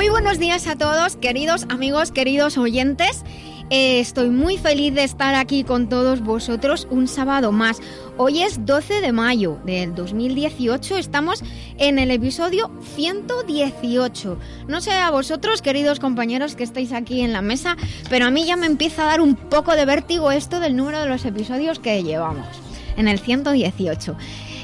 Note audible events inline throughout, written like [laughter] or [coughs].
Muy buenos días a todos, queridos amigos, queridos oyentes. Eh, estoy muy feliz de estar aquí con todos vosotros un sábado más. Hoy es 12 de mayo del 2018, estamos en el episodio 118. No sé a vosotros, queridos compañeros que estáis aquí en la mesa, pero a mí ya me empieza a dar un poco de vértigo esto del número de los episodios que llevamos en el 118.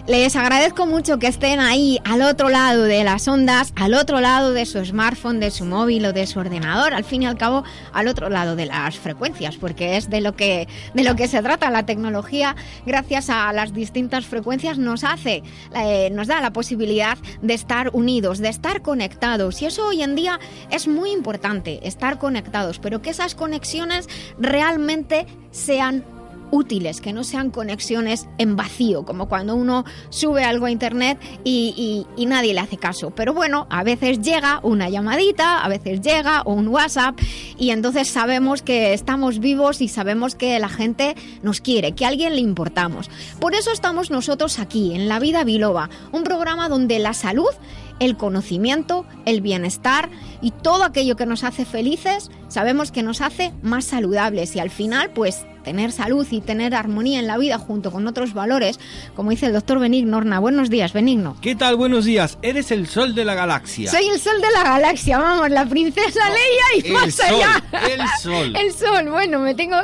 Les agradezco mucho que estén ahí al otro lado de las ondas, al otro lado de su smartphone, de su móvil o de su ordenador, al fin y al cabo al otro lado de las frecuencias, porque es de lo que de lo que se trata la tecnología. Gracias a las distintas frecuencias nos hace, eh, nos da la posibilidad de estar unidos, de estar conectados. Y eso hoy en día es muy importante, estar conectados, pero que esas conexiones realmente sean útiles, que no sean conexiones en vacío, como cuando uno sube algo a internet y, nadie le hace caso. Pero bueno, a veces llega una llamadita, a veces llega un WhatsApp y entonces sabemos que estamos vivos y sabemos que la gente nos quiere, que a alguien le importamos. Por eso estamos nosotros aquí, en La Vida Biloba, un programa donde la salud el conocimiento, el bienestar y todo aquello que nos hace felices, sabemos que nos hace más saludables y al final pues tener salud y tener armonía en la vida junto con otros valores, como dice el doctor Benigno Orna. Buenos días, Benigno. ¿Qué tal? Buenos días. Eres el sol de la galaxia. Soy el sol de la galaxia, vamos, la princesa Leia y más allá. El sol. [laughs] el sol. Bueno, me tengo...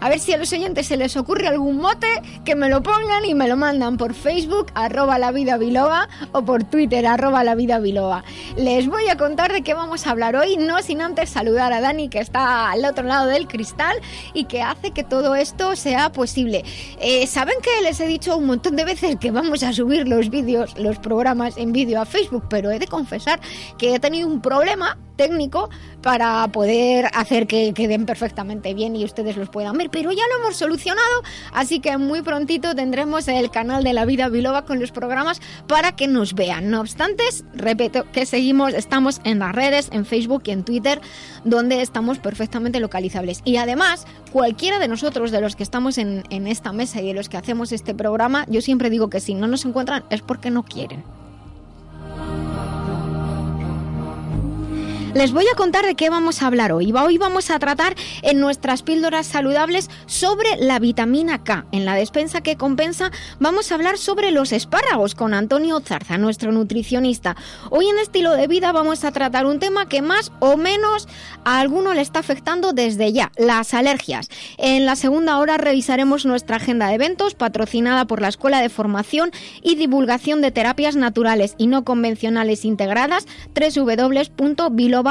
A ver si a los oyentes se les ocurre algún mote, que me lo pongan y me lo mandan por Facebook, arroba la vida biloba, o por Twitter, arroba la vida biloba. Les voy a contar de qué vamos a hablar hoy, no sin antes saludar a Dani, que está al otro lado del cristal y que hace que todo esto sea posible. Eh, Saben que les he dicho un montón de veces que vamos a subir los vídeos, los programas en vídeo a Facebook, pero he de confesar que he tenido un problema técnico para poder hacer que queden perfectamente bien y ustedes los puedan ver. Pero ya lo hemos solucionado, así que muy prontito tendremos el canal de la vida biloba con los programas para que nos vean. No obstante, repito que seguimos, estamos en las redes, en Facebook y en Twitter, donde estamos perfectamente localizables. Y además, cualquiera de nosotros, de los que estamos en, en esta mesa y de los que hacemos este programa, yo siempre digo que si no nos encuentran es porque no quieren. Les voy a contar de qué vamos a hablar hoy. Hoy vamos a tratar en nuestras píldoras saludables sobre la vitamina K. En la despensa que compensa vamos a hablar sobre los espárragos con Antonio Zarza, nuestro nutricionista. Hoy en estilo de vida vamos a tratar un tema que más o menos a alguno le está afectando desde ya, las alergias. En la segunda hora revisaremos nuestra agenda de eventos patrocinada por la Escuela de Formación y Divulgación de Terapias Naturales y No Convencionales Integradas www.bilo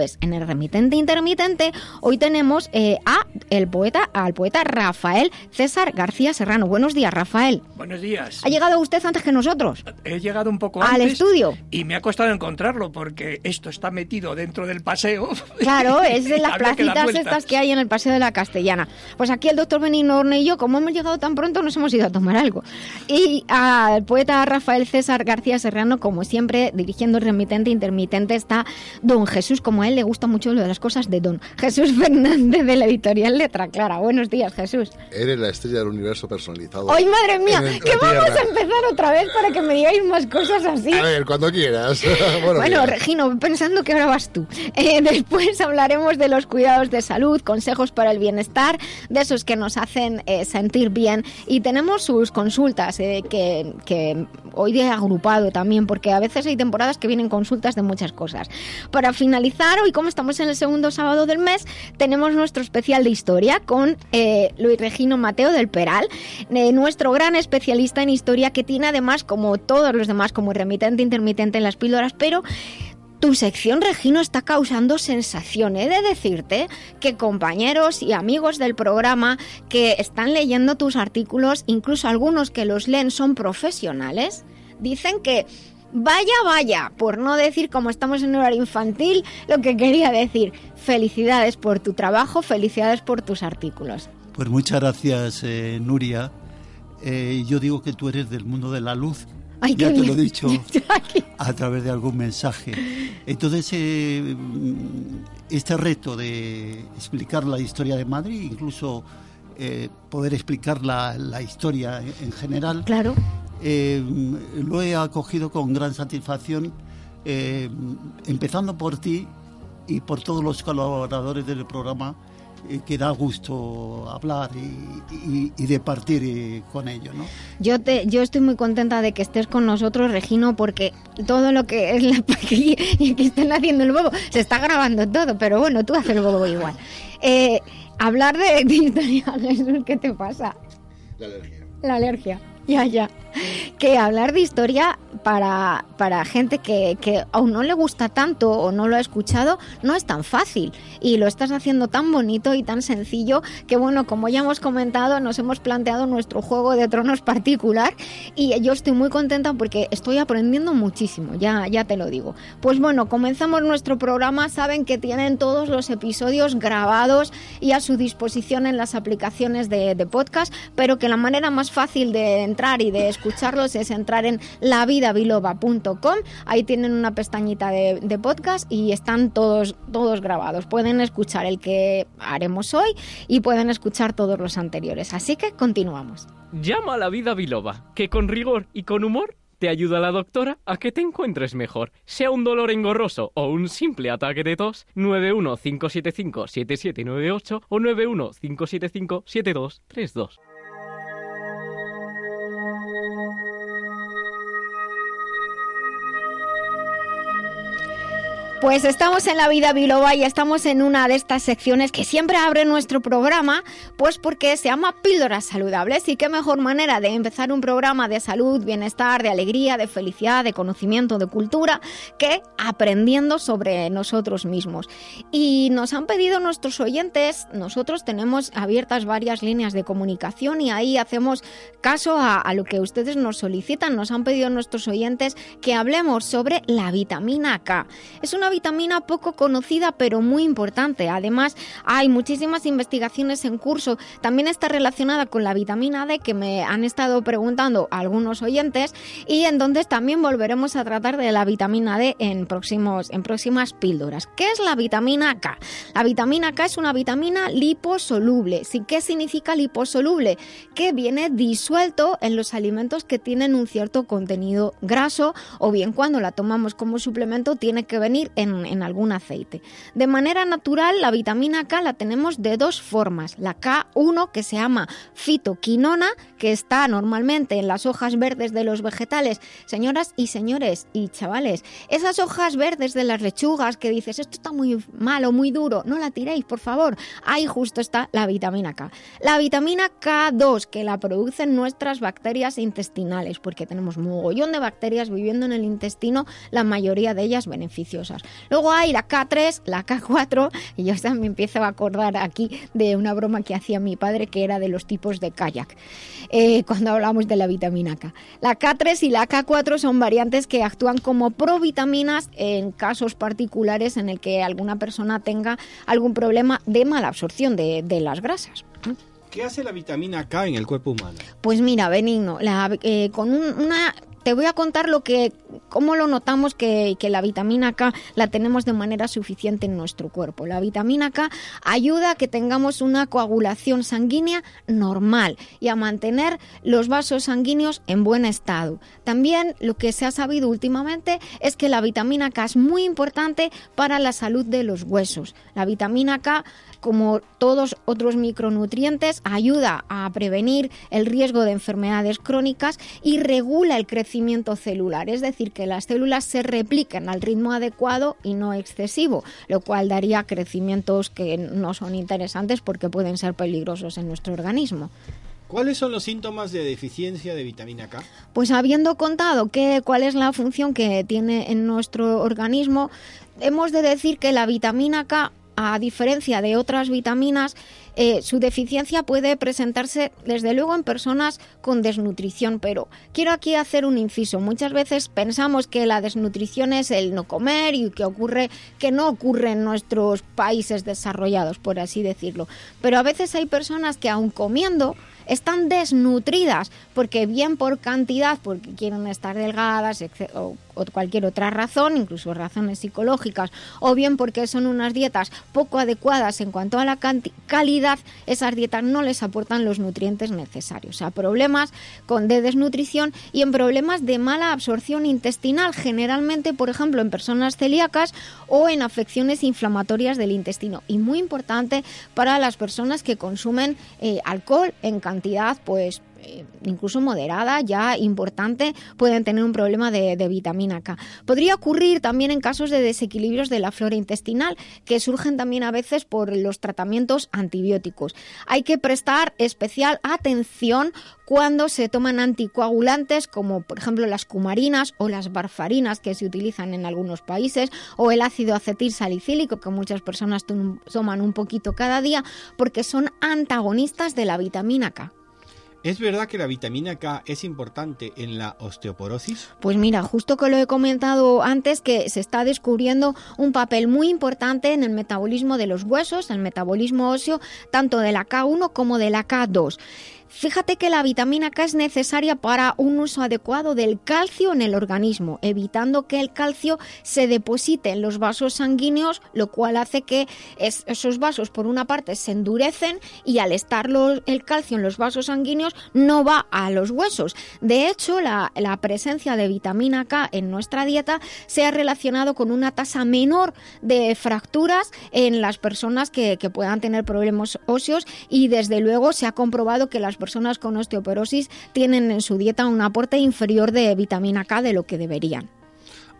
es En el remitente intermitente hoy tenemos eh, a el poeta, al poeta Rafael César García Serrano. Buenos días, Rafael. Buenos días. ¿Ha llegado usted antes que nosotros? He llegado un poco antes. Al estudio. Y me ha costado encontrarlo porque esto está metido dentro del paseo. Claro, [laughs] es de las placitas estas que hay en el Paseo de la Castellana. Pues aquí el doctor Benigno Orne y yo, como hemos llegado tan pronto, nos hemos ido a tomar algo. Y al poeta Rafael César García Serrano, como siempre, dirigiendo el remitente intermitente, está don Jesús, como a él le gusta mucho lo de las cosas de Don Jesús [laughs] Fernández de la editorial Letra Clara. Buenos días, Jesús. Eres la estrella del universo personalizado. ¡Ay, madre mía! ¿Qué vamos a empezar otra vez para que me digáis más cosas así? A ver, cuando quieras. [laughs] bueno, Regino, pensando que ahora vas tú. Eh, [laughs] después hablaremos de los cuidados de salud, consejos para el bienestar, de esos que nos hacen eh, sentir bien. Y tenemos sus consultas eh, que, que hoy he agrupado también, porque a veces hay temporadas que vienen consultas de muchas cosas. Para finalizar, hoy como estamos en el segundo sábado del mes, tenemos nuestro especial de historia con eh, Luis Regino Mateo del Peral, eh, nuestro gran especialista en historia que tiene además, como todos los demás, como remitente intermitente en las píldoras, pero tu sección, Regino, está causando sensación. He de decirte que compañeros y amigos del programa que están leyendo tus artículos, incluso algunos que los leen son profesionales, dicen que Vaya, vaya, por no decir como estamos en horario infantil, lo que quería decir. Felicidades por tu trabajo, felicidades por tus artículos. Pues muchas gracias, eh, Nuria. Eh, yo digo que tú eres del mundo de la luz. Ay, ya te bien. lo he dicho [laughs] a través de algún mensaje. Entonces, eh, este reto de explicar la historia de Madrid, incluso eh, poder explicar la, la historia en, en general, Claro. eh, lo he acogido con gran satisfacción, eh, empezando por ti y por todos los colaboradores del programa, que da gusto hablar y, y- y de partir con ellos. ¿no? Yo te, yo estoy muy contenta de que estés con nosotros, Regino, porque todo lo que es la [laughs] y y que estén haciendo el bobo, se está grabando todo, pero bueno, tú haces el bobo igual. Eh, hablar de, de historia, [laughs] Jesús, ¿qué te pasa? La alergia. La alergia. [laughs] Ya, ya. Que hablar de historia para, para gente que, que aún no le gusta tanto o no lo ha escuchado no es tan fácil. Y lo estás haciendo tan bonito y tan sencillo que, bueno, como ya hemos comentado, nos hemos planteado nuestro juego de tronos particular y yo estoy muy contenta porque estoy aprendiendo muchísimo, ya, ya te lo digo. Pues bueno, comenzamos nuestro programa. Saben que tienen todos los episodios grabados y a su disposición en las aplicaciones de, de podcast, pero que la manera más fácil de entrar y de escucharlos es entrar en lavidabiloba.com. Ahí tienen una pestañita de, podcast y están todos, todos grabados. Pueden escuchar el que haremos hoy y pueden escuchar todos los anteriores. Así que continuamos. Llama a la vida biloba, que con rigor y con humor te ayuda la doctora a que te encuentres mejor. Sea un dolor engorroso o un simple ataque de tos, 915757798 o 915757232. Pues estamos en la vida biloba y estamos en una de estas secciones que siempre abre nuestro programa, pues porque se llama Píldoras Saludables y qué mejor manera de empezar un programa de salud, bienestar, de alegría, de felicidad, de conocimiento, de cultura, que aprendiendo sobre nosotros mismos. Y nos han pedido nuestros oyentes, nosotros tenemos abiertas varias líneas de comunicación y ahí hacemos caso a, lo que ustedes nos solicitan. Nos han pedido nuestros oyentes que hablemos sobre la vitamina K. Es una vitamina poco conocida pero muy importante. Además, hay muchísimas investigaciones en curso. También está relacionada con la vitamina D que me han estado preguntando algunos oyentes y entonces también volveremos a tratar de la vitamina D en, próximos, en próximas píldoras. ¿Qué es la vitamina K? La vitamina K es una vitamina liposoluble. ¿Sí? ¿Qué significa liposoluble? Que viene disuelto en los alimentos que tienen un cierto contenido graso o bien cuando la tomamos como suplemento tiene que venir en, en algún aceite. De manera natural, la vitamina K la tenemos de dos formas. La K1 que se llama fitoquinona, que está normalmente en las hojas verdes de los vegetales. Señoras y señores y chavales, esas hojas verdes de las lechugas que dices, esto está muy malo, muy duro, no la tiréis, por favor. Ahí justo está la vitamina K. La vitamina K2, que la producen nuestras bacterias intestinales, porque tenemos mogollón de bacterias viviendo en el intestino, la mayoría de ellas beneficiosas. Luego hay la K3, la K4, y yo me empiezo a acordar aquí de una broma que hacía mi padre, que era de los tipos de kayak, eh, cuando hablamos de la vitamina K. La K3 y la K4 son variantes que actúan como provitaminas en casos particulares en el que alguna persona tenga algún problema de mala absorción de, de las grasas. ¿Qué hace la vitamina K en el cuerpo humano? Pues mira, Benigno, la- eh, con un- una te voy a contar lo que, cómo lo notamos que, que la vitamina K la tenemos de manera suficiente en nuestro cuerpo. La vitamina K ayuda a que tengamos una coagulación sanguínea normal y a mantener los vasos sanguíneos en buen estado. También lo que se ha sabido últimamente es que la vitamina K es muy importante para la salud de los huesos. La vitamina K como todos otros micronutrientes, ayuda a prevenir el riesgo de enfermedades crónicas y regula el crecimiento celular, es decir, que las células se repliquen al ritmo adecuado y no excesivo, lo cual daría crecimientos que no son interesantes porque pueden ser peligrosos en nuestro organismo. ¿Cuáles son los síntomas de deficiencia de vitamina K? Pues habiendo contado que, cuál es la función que tiene en nuestro organismo, hemos de decir que la vitamina K, a diferencia de otras vitaminas, eh, su deficiencia puede presentarse desde luego en personas con desnutrición, pero quiero aquí hacer un inciso. Muchas veces pensamos que la desnutrición es el no comer y que ocurre que no ocurre en nuestros países desarrollados, por así decirlo. Pero a veces hay personas que aun comiendo están desnutridas, porque bien por cantidad, porque quieren estar delgadas o, cualquier otra razón, incluso razones psicológicas, o bien porque son unas dietas poco adecuadas en cuanto a la calidad, esas dietas no les aportan los nutrientes necesarios. O sea, problemas con de desnutrición y en problemas de mala absorción intestinal, generalmente, por ejemplo, en personas celíacas o en afecciones inflamatorias del intestino. Y muy importante para las personas que consumen eh, alcohol en cantidad pues incluso moderada, ya importante, pueden tener un problema de, vitamina K. Podría ocurrir también en casos de desequilibrios de la flora intestinal, que surgen también a veces por los tratamientos antibióticos. Hay que prestar especial atención cuando se toman anticoagulantes como por ejemplo las cumarinas o las barfarinas que se utilizan en algunos países o el ácido acetil salicílico que muchas personas toman un poquito cada día porque son antagonistas de la vitamina K. ¿Es verdad que la vitamina K es importante en la osteoporosis? Pues mira, justo que lo he comentado antes, que se está descubriendo un papel muy importante en el metabolismo de los huesos, el metabolismo óseo, tanto de la K1 como de la K2. Fíjate que la vitamina K es necesaria para un uso adecuado del calcio en el organismo, evitando que el calcio se deposite en los vasos sanguíneos, lo cual hace que esos vasos, por una parte, se endurecen y al estar el calcio en los vasos sanguíneos no va a los huesos. De hecho, la, presencia de vitamina K en nuestra dieta se ha relacionado con una tasa menor de fracturas en las personas que, puedan tener problemas óseos y desde luego se ha comprobado que las con osteoporosis tienen en su dieta un aporte inferior de vitamina K de lo que deberían.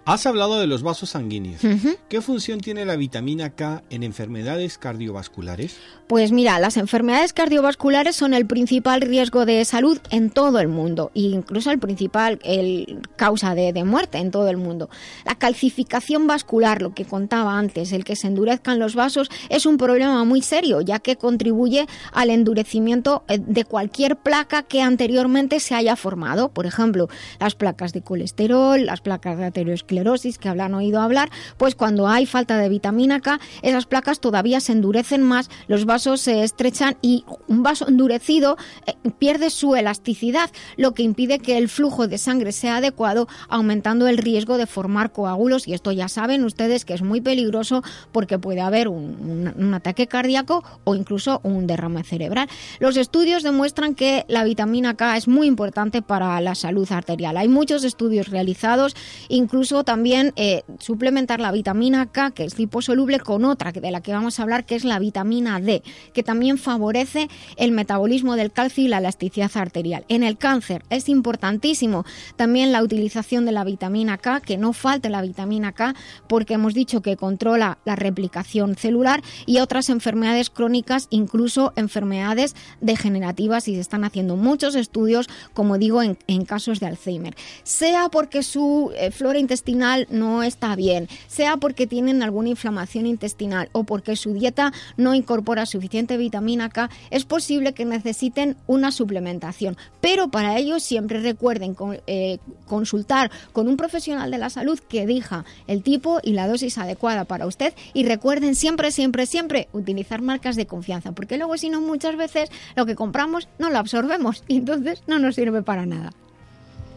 Has hablado de los vasos sanguíneos. ¿Qué función tiene la vitamina K en enfermedades cardiovasculares? Pues mira, las enfermedades cardiovasculares son el principal riesgo de salud en todo el mundo e incluso el principal el causa de, muerte en todo el mundo. La calcificación vascular, lo que contaba antes, el que se endurezcan los vasos, es un problema muy serio, ya que contribuye al endurecimiento eh, de cualquier placa que anteriormente se haya formado. Por ejemplo, las placas de colesterol, las placas de aterosclerosis que hablan oído hablar, pues cuando hay falta de vitamina K, esas placas todavía se endurecen más, los vasos se estrechan y un vaso endurecido eh, pierde su elasticidad, lo que impide que el flujo de sangre sea adecuado, aumentando el riesgo de formar coágulos. Y esto ya saben ustedes que es muy peligroso porque puede haber un ataque cardíaco o incluso un derrame cerebral. Los estudios demuestran que la vitamina K es muy importante para la salud arterial. Hay muchos estudios realizados, incluso también eh, suplementar la vitamina K, que es liposoluble, con otra de la que vamos a hablar, que es la vitamina D, que también favorece el metabolismo del calcio y la elasticidad arterial. En el cáncer es importantísimo también la utilización de la vitamina K, que no falte la vitamina K, porque hemos dicho que controla la replicación celular y otras enfermedades crónicas, incluso enfermedades degenerativas, y se están haciendo muchos estudios, como digo, en, casos de Alzheimer. Sea porque su eh, flora intestinal no está bien, sea porque tienen alguna inflamación intestinal o porque su dieta no incorpora suficiente vitamina K, es posible que necesiten una suplementación. Pero para ello siempre recuerden eh, consultar con un profesional de la salud que diga el tipo y la dosis adecuada para usted y recuerden siempre, siempre, siempre utilizar marcas de confianza, porque luego si no muchas veces lo que compramos no lo absorbemos y entonces no nos sirve para nada.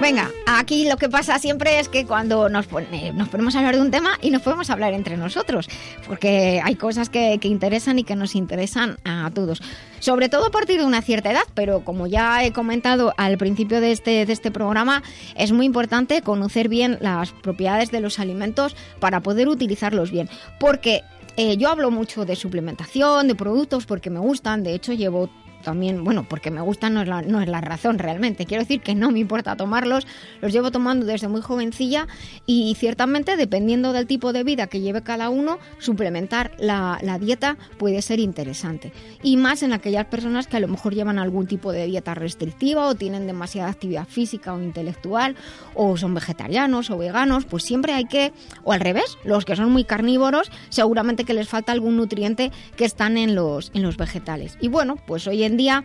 Venga, aquí lo que pasa siempre es que cuando nos, nos ponemos a hablar de un tema y nos podemos hablar entre nosotros, porque hay cosas que, interesan y que nos interesan a todos. Sobre todo a partir de una cierta edad, pero como ya he comentado al principio de este, de este programa, es muy importante conocer bien las propiedades de los alimentos para poder utilizarlos bien. Porque eh, yo hablo mucho de suplementación, de productos, porque me gustan, de hecho llevo también, bueno, porque me gustan no es, la, no es la razón realmente. Quiero decir que no me importa tomarlos, los llevo tomando desde muy jovencilla y ciertamente dependiendo del tipo de vida que lleve cada uno, suplementar la, la dieta puede ser interesante. Y más en aquellas personas que a lo mejor llevan algún tipo de dieta restrictiva o tienen demasiada actividad física o intelectual o son vegetarianos o veganos, pues siempre hay que, o al revés, los que son muy carnívoros, seguramente que les falta algún nutriente que están en los, en los vegetales. Y bueno, pues hoy en día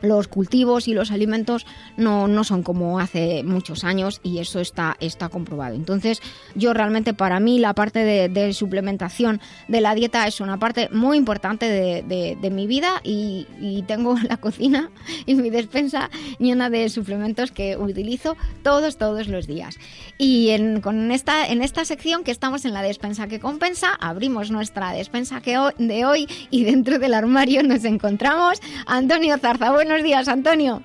los cultivos y los alimentos no, no, son como hace muchos años y eso está, está comprobado. Entonces, yo realmente para mí la parte de, suplementación de la dieta es una parte muy importante de, de, mi vida y, y, tengo [laughs] la cocina y mi despensa llena de suplementos que utilizo todos, todos los días. Y en, con esta, en esta sección que estamos en la despensa que compensa, abrimos nuestra despensa que de hoy y dentro del armario nos encontramos Antonio Zarzabón buenos días, Antonio.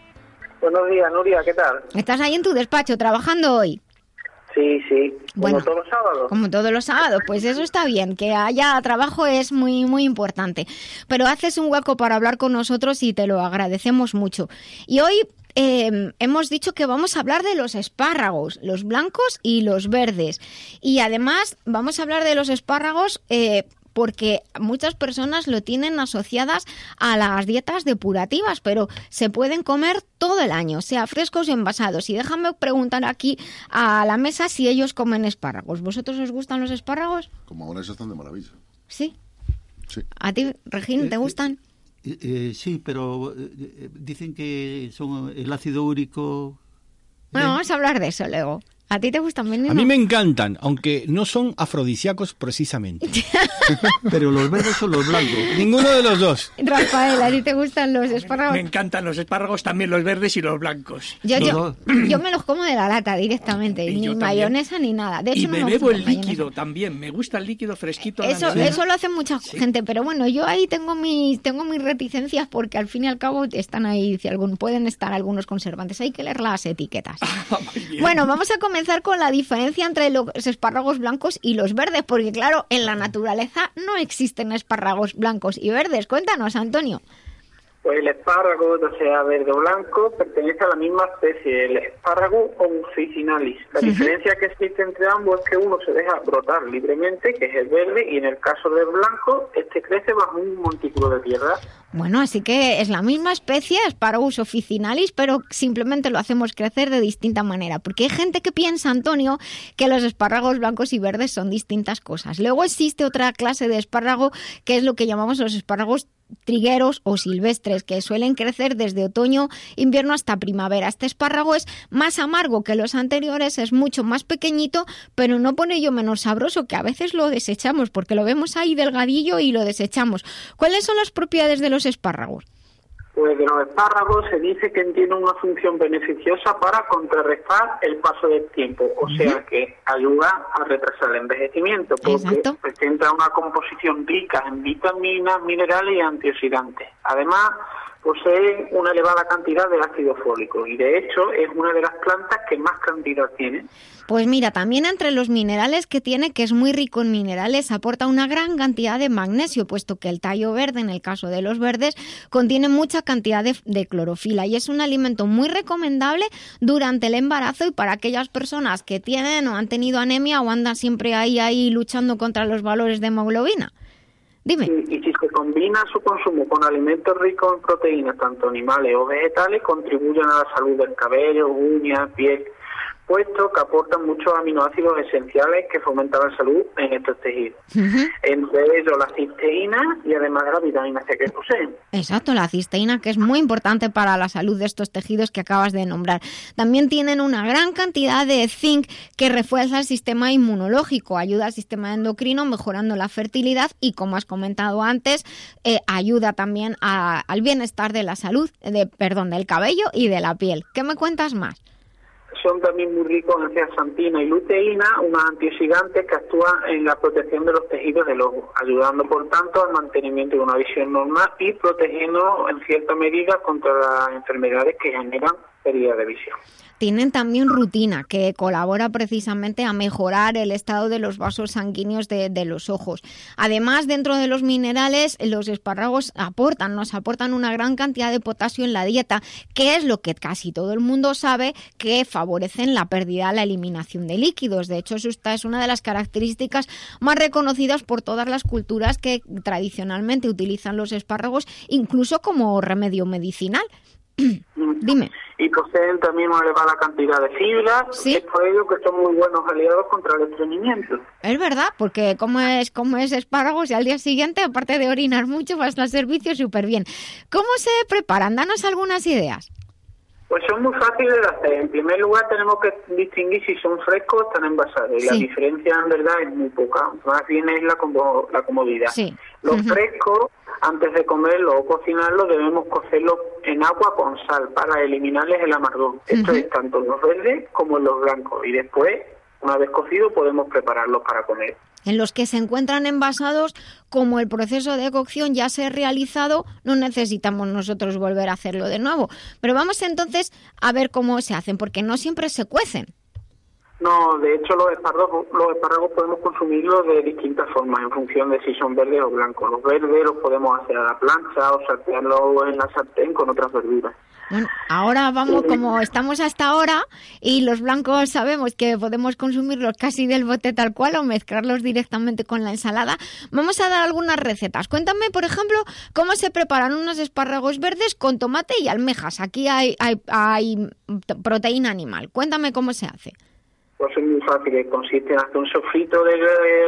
Buenos días, Nuria, ¿qué tal? ¿Estás ahí en tu despacho trabajando hoy? Sí, sí, como todos los sábados. Como todos los sábados, pues eso está bien, que haya trabajo es muy, muy importante. Pero haces un hueco para hablar con nosotros y te lo agradecemos mucho. Y hoy em, hemos dicho que vamos a hablar de los espárragos, los blancos y los verdes. Y además vamos a hablar de los espárragos eh, porque muchas personas lo tienen asociadas a las dietas depurativas, pero se pueden comer todo el año, sea frescos o envasados. Y déjame preguntar aquí a la mesa si ellos comen espárragos. ¿Vosotros os gustan los espárragos? Como ahora están de maravilla. ¿Sí? Sí. ¿A ti, Regín, te eh, gustan? Eh, eh, sí, pero dicen que son el ácido úrico... Bueno, vamos a hablar de eso luego. ¿A ti te gustan, Menino? A mí me encantan, aunque no son afrodisíacos precisamente. [laughs] Pero los verdes son los blancos. Ninguno de los dos. Rafael, ¿a ti te gustan los espárragos? Me encantan los espárragos, también los verdes y los blancos. Yo, [clears throat] yo, me los como de la lata directamente, ni mayonesa ni nada. De hecho, y me bebo el líquido también, me gusta el líquido fresquito. Eso, eso lo hace mucha gente, pero bueno, yo ahí tengo mis, tengo mis reticencias porque al fin y al cabo están ahí, si algún, pueden estar algunos conservantes, hay que leer las etiquetas. [laughs] Ah, bueno, vamos a comenzar con la diferencia entre los espárragos blancos y los verdes, porque claro, en la naturaleza no existen espárragos blancos y verdes. Cuéntanos, Antonio. Pues el espárrago, ya sea verde o blanco, pertenece a la misma especie, el espárrago officinalis. La diferencia que existe entre ambos es que uno se deja brotar libremente, que es el verde, y en el caso del blanco, este crece bajo un montículo de tierra. Bueno, así que es la misma especie, Sparagus officinalis, pero simplemente lo hacemos crecer de distinta manera. Porque hay gente que piensa, Antonio, que los espárragos blancos y verdes son distintas cosas. Luego existe otra clase de espárrago que es lo que llamamos los espárragos trigueros o silvestres que suelen crecer desde otoño, invierno hasta primavera. Este espárrago es más amargo que los anteriores, es mucho más pequeñito, pero no pone yo menos sabroso, que a veces lo desechamos porque lo vemos ahí delgadillo y lo desechamos. ¿Cuáles son las propiedades de los espárragos? Pues de los espárragos se dice que tiene una función beneficiosa para contrarrestar el paso del tiempo, o sea que ayuda a retrasar el envejecimiento, porque presenta una composición rica en vitaminas, minerales y antioxidantes. Además, posee una elevada cantidad de ácido fólico y de hecho es una de las plantas que más cantidad tiene. Pues mira, también entre los minerales que tiene, que es muy rico en minerales, aporta una gran cantidad de magnesio, puesto que el tallo verde, en el caso de los verdes, contiene mucha cantidad de, clorofila y es un alimento muy recomendable durante el embarazo y para aquellas personas que tienen o han tenido anemia o andan siempre ahí ahí luchando contra los valores de hemoglobina. Dime. Y, si se combina su consumo con alimentos ricos en proteínas, tanto animales o vegetales, contribuyen a la salud del cabello, uñas, piel puesto que aportan muchos aminoácidos esenciales que fomentan la salud en estos tejidos. Entre ellos la cisteína y además la vitamina C que poseen. Exacto, la cisteína que es muy importante para la salud de estos tejidos que acabas de nombrar. También tienen una gran cantidad de zinc que refuerza el sistema inmunológico, ayuda al sistema endocrino mejorando la fertilidad y como has comentado antes, eh, ayuda también al bienestar de la salud, de, perdón, del cabello y de la piel. ¿Qué me cuentas más? Son también muy ricos en zeaxantina y luteína, unas antioxidantes que actúan en la protección de los tejidos del ojo, ayudando por tanto al mantenimiento de una visión normal y protegiendo en cierta medida contra las enfermedades que generan pérdida de visión tienen también rutina que colabora precisamente a mejorar el estado de los vasos sanguíneos de, los ojos. Además, dentro de los minerales, los espárragos aportan, nos aportan una gran cantidad de potasio en la dieta, que es lo que casi todo el mundo sabe que favorecen la pérdida, la eliminación de líquidos. De hecho, esta es una de las características más reconocidas por todas las culturas que tradicionalmente utilizan los espárragos, incluso como remedio medicinal. Dime. Y poseen también una elevada cantidad de fibra. Es por ello que son muy buenos aliados contra el estreñimiento. Es verdad, porque como es, como es espárragos y al día siguiente, aparte de orinar mucho, vas al servicio súper bien. ¿Cómo se preparan? Danos algunas ideas. Pues son muy fáciles de hacer. En primer lugar, tenemos que distinguir si son frescos o están envasados. Y la diferencia, en verdad, es muy poca. Más bien es la, la comodidad. Los frescos antes de comerlo o cocinarlo debemos cocerlo en agua con sal para eliminarles el amargor. Esto es tanto en los verdes como en los blancos. Y después, una vez cocido, podemos prepararlos para comer. En los que se encuentran envasados, como el proceso de cocción ya se ha realizado, no necesitamos nosotros volver a hacerlo de nuevo. Pero vamos entonces a ver cómo se hacen, porque no siempre se cuecen. No, de hecho los espárragos, los espárragos podemos consumirlos de distintas formas en función de si son verdes o blancos. Los verdes los podemos hacer a la plancha o saltearlos en la sartén con otras verduras. Bueno, ahora vamos, como estamos hasta ahora y los blancos sabemos que podemos consumirlos casi del bote tal cual o mezclarlos directamente con la ensalada, vamos a dar algunas recetas. Cuéntame, por ejemplo, cómo se preparan unos espárragos verdes con tomate y almejas. Aquí hay, hay, hay proteína animal. Cuéntame cómo se hace pues es muy fácil, consiste en hacer un sofrito de,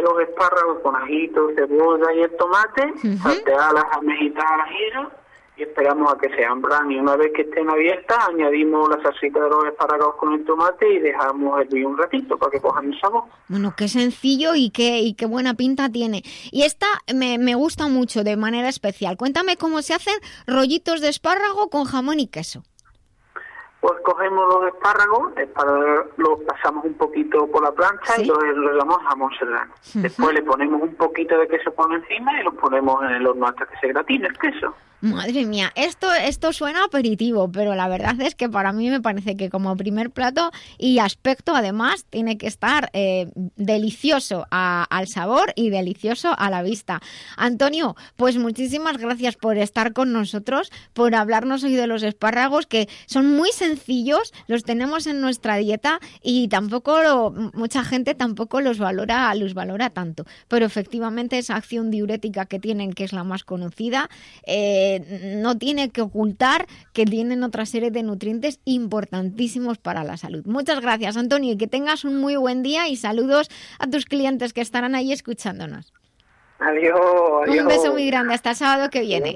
los espárragos con ajitos, cebolla y el tomate, saltear las almejitas al ajillo y esperamos a que se abran y una vez que estén abiertas añadimos la salsita de los espárragos con el tomate y dejamos hervir un ratito para que cojan el sabor. Bueno, qué sencillo y qué, y qué buena pinta tiene. Y esta me, me gusta mucho de manera especial. Cuéntame cómo se hacen rollitos de espárrago con jamón y queso pues cogemos los espárragos, los pasamos un poquito por la plancha y los llamamos jamón serrano. Después le ponemos un poquito de queso por encima y los ponemos en el horno hasta que se gratine el queso. Madre mía, esto, esto suena aperitivo, pero la verdad es que para mí me parece que como primer plato y aspecto además tiene que estar eh, delicioso al sabor y delicioso a la vista. Antonio, pues muchísimas gracias por estar con nosotros, por hablarnos hoy de los espárragos que son muy sencillos, los tenemos en nuestra dieta y tampoco mucha gente tampoco los valora, los valora tanto, pero efectivamente esa acción diurética que tienen, que es la más conocida, eh, no tiene que ocultar que tienen otra serie de nutrientes importantísimos para la salud. Muchas gracias, Antonio, y que tengas un muy buen día y saludos a tus clientes que estarán ahí escuchándonos. Adiós, Un beso muy grande, hasta el sábado que viene.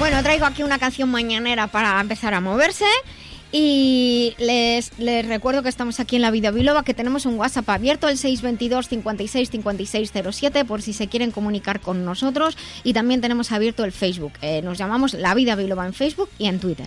Bueno, traigo aquí una canción mañanera para empezar a moverse. Y les, les, recuerdo que estamos aquí en la Vida Biloba, que tenemos un WhatsApp abierto, el 622 56 56 07, por si se quieren comunicar con nosotros. Y también tenemos abierto el Facebook. Eh, nos llamamos La Vida Biloba en Facebook y en Twitter.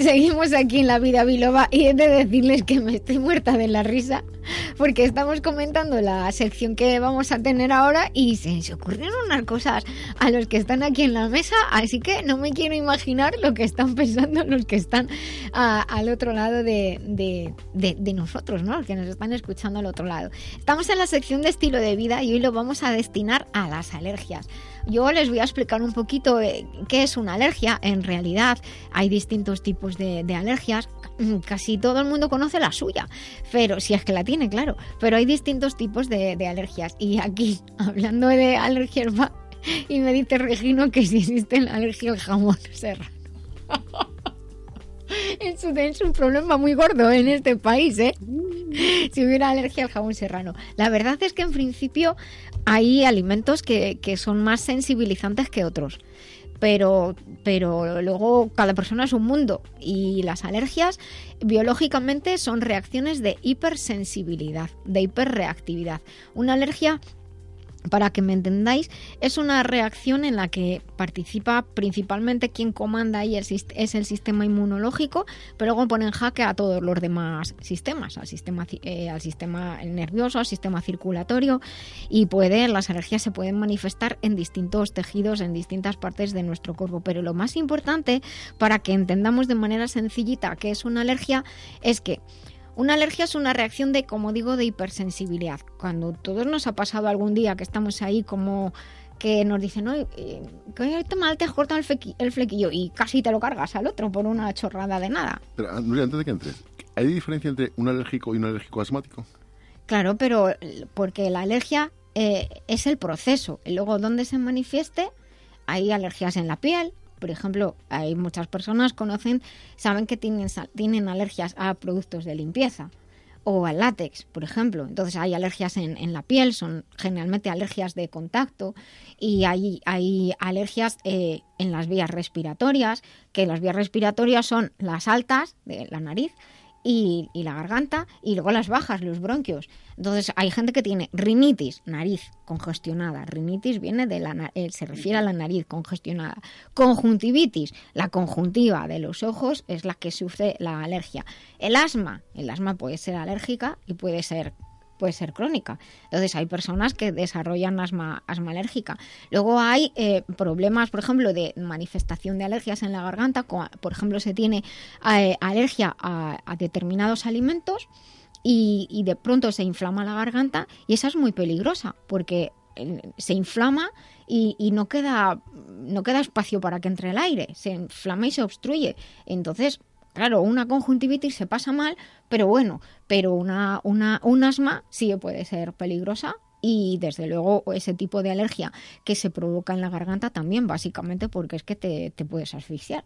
Seguimos aquí en la vida biloba y he de decirles que me estoy muerta de la risa porque estamos comentando la sección que vamos a tener ahora y se, se ocurrieron unas cosas a los que están aquí en la mesa, así que no me quiero imaginar lo que están [laughs] pensando los que están al otro lado de, de, nosotros, ¿no? Los que nos están escuchando al otro lado. Estamos en la sección de estilo de vida y hoy lo vamos a destinar a las alergias. Yo les voy a explicar un poquito eh, qué es una alergia. En realidad hay distintos tipos de, alergias. Casi todo el mundo conoce la suya, pero si es que la tiene, claro pero hay distintos tipos de, alergias. Y aquí, [laughs] hablando de alergias, y me dice Regino que si existe la alergia al jamón [laughs] serrano. Es un, es un, problema muy gordo en este país, ¿eh? Si hubiera alergia al jamón serrano. La verdad es que en principio hay alimentos que, que son más sensibilizantes que otros pero, pero luego cada persona es un mundo y las alergias biológicamente son reacciones de hipersensibilidad, de hiperreactividad. Una alergia para que me entendáis, es una reacción en la que participa principalmente quien comanda ahí es el sistema inmunológico, pero luego pone en jaque a todos los demás sistemas, al sistema, eh, al sistema nervioso, al sistema circulatorio, y puede, las alergias se pueden manifestar en distintos tejidos, en distintas partes de nuestro cuerpo. Pero lo más importante, para que entendamos de manera sencillita qué es una alergia, es que una alergia es una reacción de, como digo, de hipersensibilidad. Cuando todos nos ha pasado algún día que estamos ahí como que nos dicen, no, eh, que mal te has cortado el, flequillo y casi te lo cargas al otro por una chorrada de nada. Pero, ah, Nuria, antes de que entres, ¿hay diferencia entre un alérgico y un alérgico asmático? Claro, pero porque la alergia eh, es el proceso. Y luego, donde se manifieste, hay alergias en la piel, por ejemplo, hay muchas personas conocen, saben que tienen, tienen alergias a productos de limpieza o al látex, por ejemplo. Entonces hay alergias en, la piel, son generalmente alergias de contacto y hay, hay alergias eh, en las vías respiratorias, que las vías respiratorias son las altas de la nariz y, la garganta y luego las bajas, los bronquios. Entonces hay gente que tiene rinitis, nariz congestionada. Rinitis viene de la eh, se refiere a la nariz congestionada. Conjuntivitis, la conjuntiva de los ojos es la que sufre la alergia. El asma, el asma puede ser alérgica y puede ser puede ser crónica. Entonces hay personas que desarrollan asma, asma alérgica. Luego hay eh, problemas, por ejemplo, de manifestación de alergias en la garganta. Por ejemplo, se tiene eh, alergia a, determinados alimentos y, de pronto se inflama la garganta y esa es muy peligrosa porque eh, se inflama y, y, no queda no queda espacio para que entre el aire, se inflama y se obstruye. Entonces Claro, una conjuntivitis se pasa mal, pero bueno, pero una, una, un asma sí puede ser peligrosa y desde luego ese tipo de alergia que se provoca en la garganta también, básicamente porque es que te, te puedes asfixiar.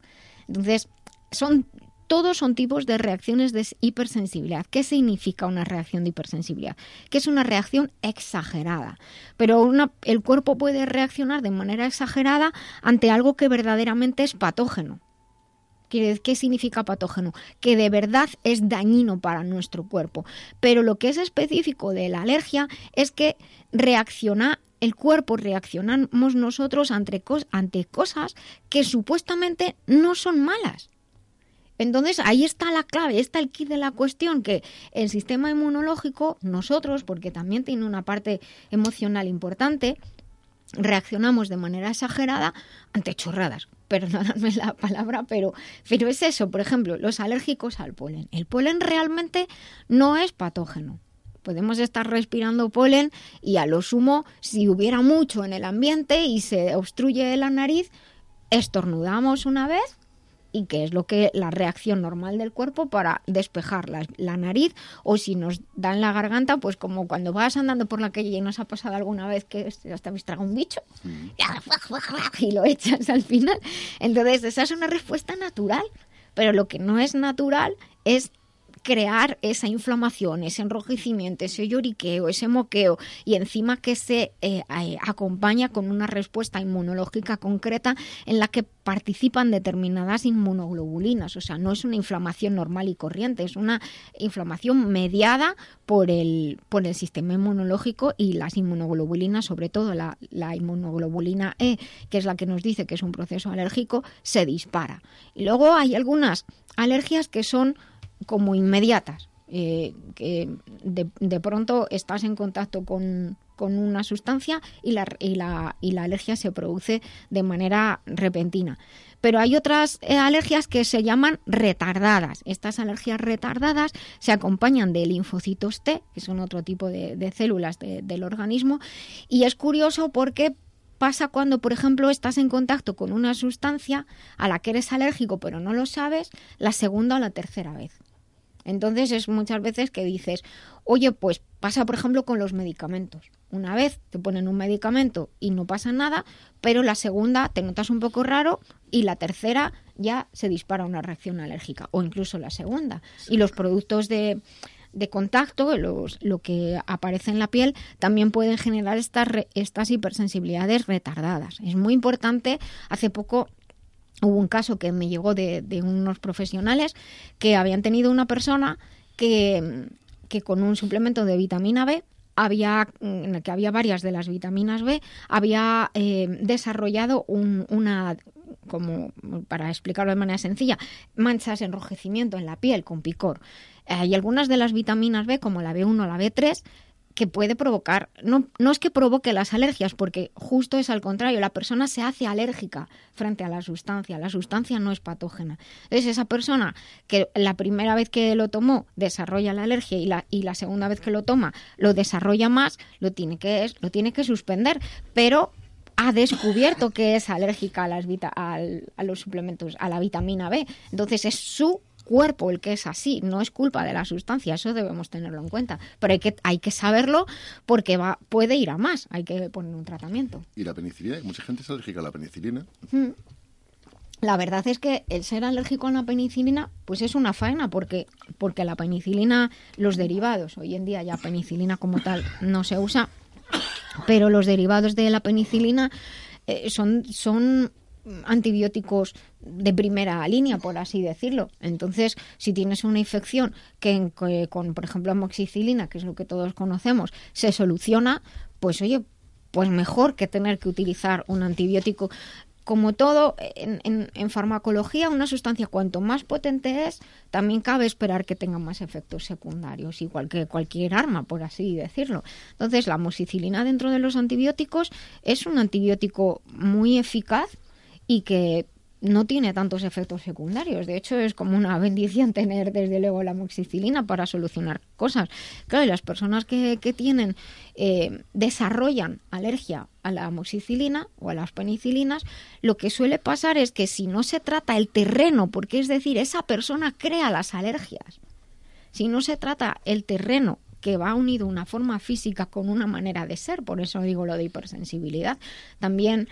Entonces, son todos son tipos de reacciones de hipersensibilidad. ¿Qué significa una reacción de hipersensibilidad? Que es una reacción exagerada. Pero una, el cuerpo puede reaccionar de manera exagerada ante algo que verdaderamente es patógeno. ¿Qué significa patógeno? Que de verdad es dañino para nuestro cuerpo. Pero lo que es específico de la alergia es que reacciona el cuerpo, reaccionamos nosotros ante, cosas que supuestamente no son malas. Entonces ahí está la clave, está el kit de la cuestión, que el sistema inmunológico, nosotros, porque también tiene una parte emocional importante, reaccionamos de manera exagerada ante chorradas perdonadme la palabra, pero, pero es eso, por ejemplo, los alérgicos al polen. El polen realmente no es patógeno. Podemos estar respirando polen y a lo sumo, si hubiera mucho en el ambiente y se obstruye la nariz, estornudamos una vez y que es lo que la reacción normal del cuerpo para despejar la, nariz o si nos da en la garganta, pues como cuando vas andando por la calle y nos ha pasado alguna vez que hasta habéis tragado un bicho y lo echas al final. Entonces, esa es una respuesta natural, pero lo que no es natural es crear esa inflamación, ese enrojecimiento, ese lloriqueo, ese moqueo y encima que se eh, eh, acompaña con una respuesta inmunológica concreta en la que participan determinadas inmunoglobulinas. O sea, no es una inflamación normal y corriente, es una inflamación mediada por el, por el sistema inmunológico y las inmunoglobulinas, sobre todo la, la inmunoglobulina E, que es la que nos dice que es un proceso alérgico, se dispara. Y luego hay algunas alergias que son como inmediatas, eh, que de, pronto estás en contacto con, una sustancia y la, y, la, y la, alergia se produce de manera repentina. Pero hay otras eh, alergias que se llaman retardadas. Estas alergias retardadas se acompañan de linfocitos T, que son otro tipo de, células del organismo, y es curioso porque pasa cuando, por ejemplo, estás en contacto con una sustancia a la que eres alérgico pero no lo sabes la segunda o la tercera vez. Entonces es muchas veces que dices, oye, pues pasa por ejemplo con los medicamentos. Una vez te ponen un medicamento y no pasa nada, pero la segunda te notas un poco raro y la tercera ya se dispara una reacción alérgica o incluso la segunda. Y los productos de, de contacto, los, lo que aparece en la piel, también pueden generar estas, estas hipersensibilidades retardadas. Es muy importante, hace poco Hubo un caso que me llegó de, unos profesionales que habían tenido una persona que, que con un suplemento de vitamina B había, que había varias de las vitaminas B, había eh, desarrollado una, como para explicarlo de manera sencilla, manchas, enrojecimiento en la piel con picor. Y algunas de las vitaminas B, como la B1 o la B3, que puede provocar, no, no es que provoque las alergias, porque justo es al contrario, la persona se hace alérgica frente a la sustancia, la sustancia no es patógena. Entonces esa persona que la primera vez que lo tomó desarrolla la alergia y la, y la segunda vez que lo toma lo desarrolla más, lo tiene que, lo tiene que suspender, pero ha descubierto que es alérgica a, las a los suplementos, a la vitamina B. Entonces es su cuerpo el que es así, no es culpa de la sustancia, eso debemos tenerlo en cuenta. Pero hay que, hay que saberlo porque va, puede ir a más, hay que poner un tratamiento. ¿Y la penicilina? Mucha gente es alérgica a la penicilina. Mm. La verdad es que el ser alérgico a la penicilina, pues es una faena, porque, porque la penicilina, los derivados, hoy en día ya penicilina como tal no se usa, pero los derivados de la penicilina eh, son, son antibióticos de primera línea, por así decirlo. Entonces, si tienes una infección que, con, por ejemplo, amoxicilina, que es lo que todos conocemos, se soluciona, pues oye, pues mejor que tener que utilizar un antibiótico. Como todo en, en, farmacología, una sustancia cuanto más potente es, también cabe esperar que tenga más efectos secundarios, igual que cualquier arma, por así decirlo. Entonces, la amoxicilina dentro de los antibióticos es un antibiótico muy eficaz y que no tiene tantos efectos secundarios. De hecho, es como una bendición tener desde luego la amoxicilina para solucionar cosas. Claro, y las personas que, que tienen, eh, desarrollan alergia a la amoxicilina o a las penicilinas, lo que suele pasar es que si no se trata el terreno, porque es decir, esa persona crea las alergias, si no se trata el terreno que va unido una forma física con una manera de ser, por eso digo lo de hipersensibilidad. También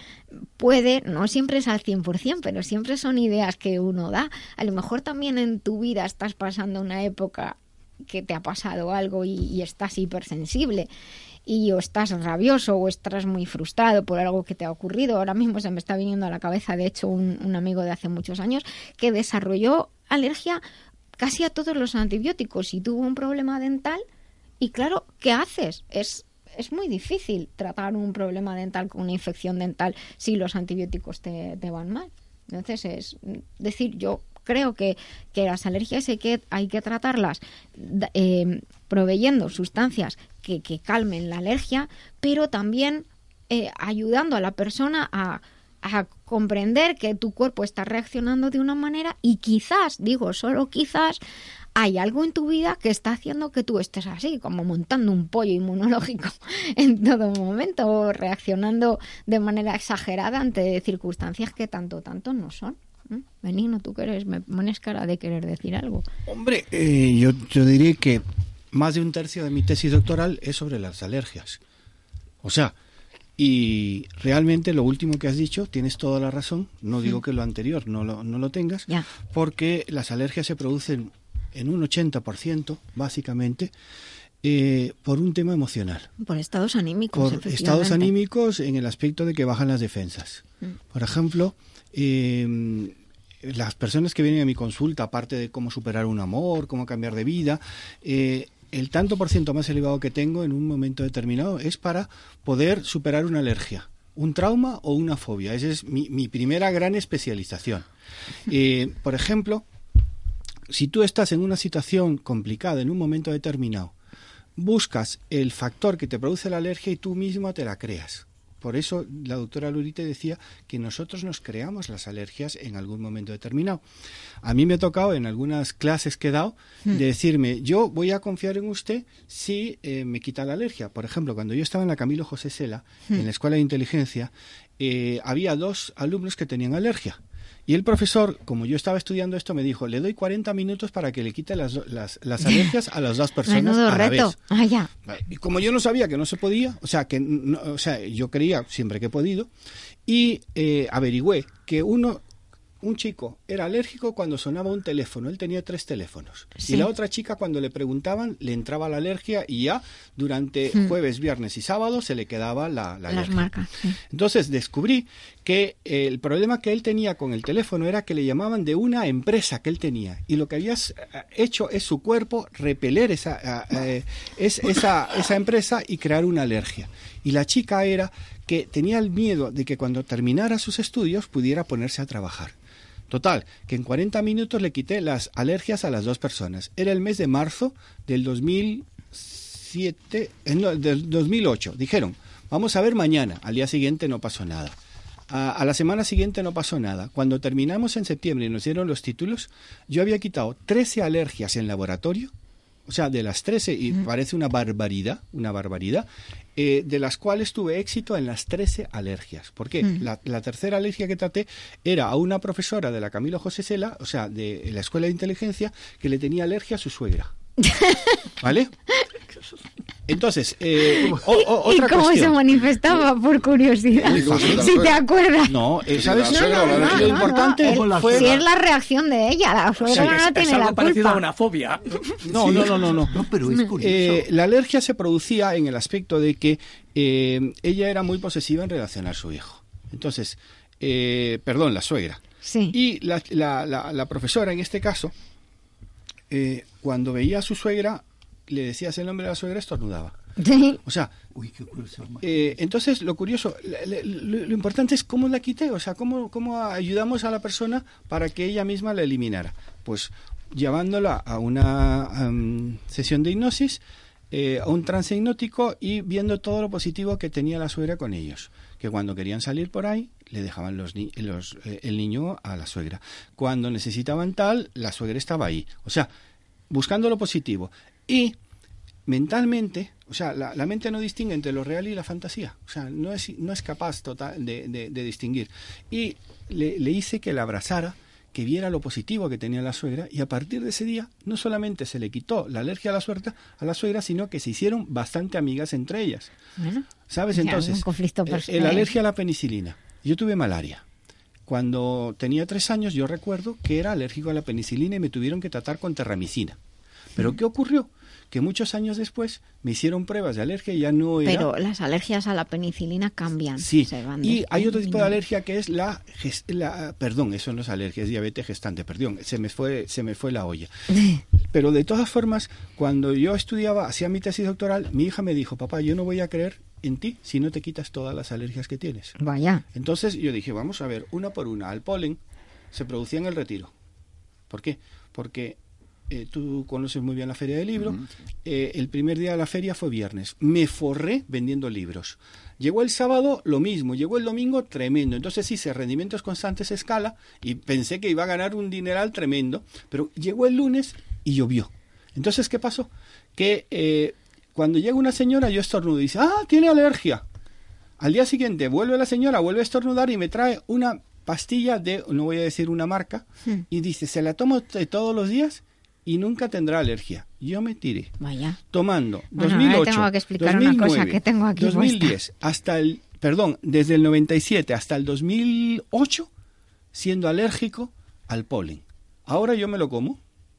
puede, no siempre es al 100%, pero siempre son ideas que uno da. A lo mejor también en tu vida estás pasando una época que te ha pasado algo y, estás hipersensible y o estás rabioso o estás muy frustrado por algo que te ha ocurrido. Ahora mismo se me está viniendo a la cabeza, de hecho, un, un amigo de hace muchos años que desarrolló alergia casi a todos los antibióticos y tuvo un problema dental y claro, ¿qué haces? Es, es muy difícil tratar un problema dental con una infección dental si los antibióticos te, van mal. Entonces, es decir, yo creo que, que las alergias hay que, hay que tratarlas eh, proveyendo sustancias que, que, calmen la alergia, pero también eh, ayudando a la persona a, a comprender que tu cuerpo está reaccionando de una manera y quizás, digo, solo quizás, hay algo en tu vida que está haciendo que tú estés así, como montando un pollo inmunológico [laughs] en todo momento o reaccionando de manera exagerada ante circunstancias que tanto, tanto no son. Benigno, tú que eres, me pones cara de querer decir algo. Hombre, eh, yo, yo diría que más de un tercio de mi tesis doctoral es sobre las alergias. O sea, y realmente lo último que has dicho, tienes toda la razón, no digo que lo anterior no lo, no lo tengas, porque las alergias se producen en un 80%, básicamente, eh, por un tema emocional. Por estados anímicos. Por estados anímicos en el aspecto de que bajan las defensas. Mm. Por ejemplo, eh, las personas que vienen a mi consulta, aparte de cómo superar un amor, cómo cambiar de vida, eh, el tanto por ciento más elevado que tengo en un momento determinado es para poder superar una alergia, un trauma o una fobia. Esa es mi, primera gran especialización. [laughs] Eh, por ejemplo, si tú estás en una situación complicada en un momento determinado, buscas el factor que te produce la alergia y tú mismo te la creas. Por eso la doctora Lurite decía que nosotros nos creamos las alergias en algún momento determinado. A mí me ha tocado en algunas clases que he dado hmm. de decirme, yo voy a confiar en usted si eh, me quita la alergia. Por ejemplo, cuando yo estaba en la Camilo José Sela, hmm. en la Escuela de Inteligencia, eh, había dos alumnos que tenían alergia. Y el profesor, como yo estaba estudiando esto, me dijo, le doy 40 minutos para que le quite las, las, las [laughs] alergias a las dos personas a la vez. Ah, ya. Y como yo no sabía que no se podía, o sea, que o sea, yo creía siempre que he podido, y eh, averigüé que uno un chico era alérgico cuando sonaba un teléfono, él tenía tres teléfonos. Y la otra chica cuando le preguntaban le entraba la alergia y ya durante hmm. jueves, viernes y sábado se le quedaba la, la alergia. Entonces descubrí que el problema que él tenía con el teléfono era que le llamaban de una empresa que él tenía y lo que había eh, hecho es su cuerpo repeler esa, eh, es, esa, esa empresa y crear una alergia. Y la chica era que tenía el miedo de que cuando terminara sus estudios pudiera ponerse a trabajar. Total, que en 40 minutos le quité las alergias a las dos personas. Era el mes de marzo del 2007, del 2008. Dijeron, vamos a ver mañana. Al día siguiente no pasó nada. A, a, la semana siguiente no pasó nada. Cuando terminamos en septiembre y nos dieron los títulos, yo había quitado 13 alergias en laboratorio o sea, de las 13, y parece una barbaridad, una barbaridad, eh, de las cuales tuve éxito en las 13 alergias. ¿Por qué? la, tercera alergia que traté era a una profesora de la Camilo José Sela, o sea, de la Escuela de Inteligencia, que le tenía alergia a su suegra. ¿Vale? Entonces, eh, ¿Y cómo se manifestaba por curiosidad? si te acuerdas. No, ¿sabes? lo importante fue... Si es la reacción de ella, la suegra no tiene la culpa. a una fobia. No, no, no, no, no. pero es curioso. Eh, la alergia se producía en el aspecto de que eh, ella era muy posesiva en relación a su hijo. Entonces, eh, perdón, la suegra. Sí. Y la, la, la, profesora, en este caso, eh, cuando veía a su suegra, le decías el nombre de la suegra, estornudaba. O sea, eh, entonces lo curioso, lo, importante es cómo la quité, o sea, cómo, cómo ayudamos a la persona para que ella misma la eliminara. Pues llevándola a una sesión de hipnosis, eh, a un trance hipnótico y viendo todo lo positivo que tenía la suegra con ellos. Que cuando querían salir por ahí, le dejaban los, eh, el niño a la suegra. Cuando necesitaban tal, la suegra estaba ahí. O sea, buscando lo positivo. Y mentalmente, o sea, la, mente no distingue entre lo real y la fantasía. O sea, no es, no es capaz total de, de, distinguir. Y le, le, hice que la abrazara, que viera lo positivo que tenía la suegra, y a partir de ese día no solamente se le quitó la alergia a la, suerte, a la suegra, sino que se hicieron bastante amigas entre ellas. ¿Sabes? Entonces, eh, la alergia a la penicilina. Yo tuve malaria. Cuando tenía tres años, yo recuerdo que era alérgico a la penicilina y me tuvieron que tratar con terramicina. ¿Pero qué ocurrió? Que muchos años después me hicieron pruebas de alergia y ya no era... Pero las alergias a la penicilina cambian. Sí, y hay otro tipo de alergia que es la, la... Perdón, eso no es alergia, es diabetes gestante, perdón, se me fue, se me fue la olla. [laughs] Pero de todas formas, cuando yo estudiaba, hacía mi tesis doctoral, mi hija me dijo, papá, yo no voy a creer en ti si no te quitas todas las alergias que tienes. Vaya. Entonces yo dije, vamos a ver, una por una, al polen se producía en el retiro. ¿Por qué? Porque eh, tú conoces muy bien la feria del libro, eh, el primer día de la feria fue viernes. Me forré vendiendo libros. Llegó el sábado, lo mismo. Llegó el domingo, tremendo. Entonces hice rendimientos constantes escala y pensé que iba a ganar un dineral tremendo. Pero llegó el lunes y llovió. Entonces, ¿qué pasó? Que eh, cuando llega una señora, yo estornudo y dice, ah, tiene alergia. Al día siguiente vuelve la señora, vuelve a estornudar y me trae una pastilla de, no voy a decir una marca, y dice, se la tomo todos los días y nunca tendrá alergia. Yo me tiré. Vaya. Tomando Bueno, 2008, tengo que explicar 2009, una cosa que tengo aquí 2010 hasta el, perdón, desde el 97 hasta el 2008 siendo alérgico al polen. Ahora yo me lo como.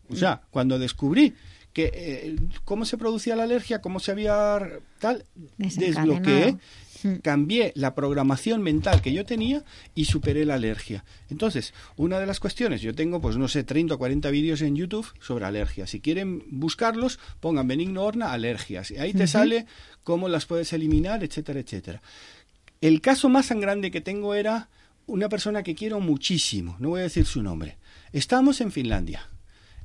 O sea, cuando descubrí que eh, cómo se producía la alergia, cómo se había tal, desbloqueé, Mm. Cambié la programación mental que yo tenía y superé la alergia. Entonces, una de las cuestiones, yo tengo, pues no sé, 30 o 40 vídeos en YouTube sobre alergias. Si quieren buscarlos, pongan Benigno Horna alergias. Y ahí te sale cómo las puedes eliminar, etcétera, etcétera. El caso más sangrante que tengo era una persona que quiero muchísimo, no voy a decir su nombre. Estábamos en Finlandia.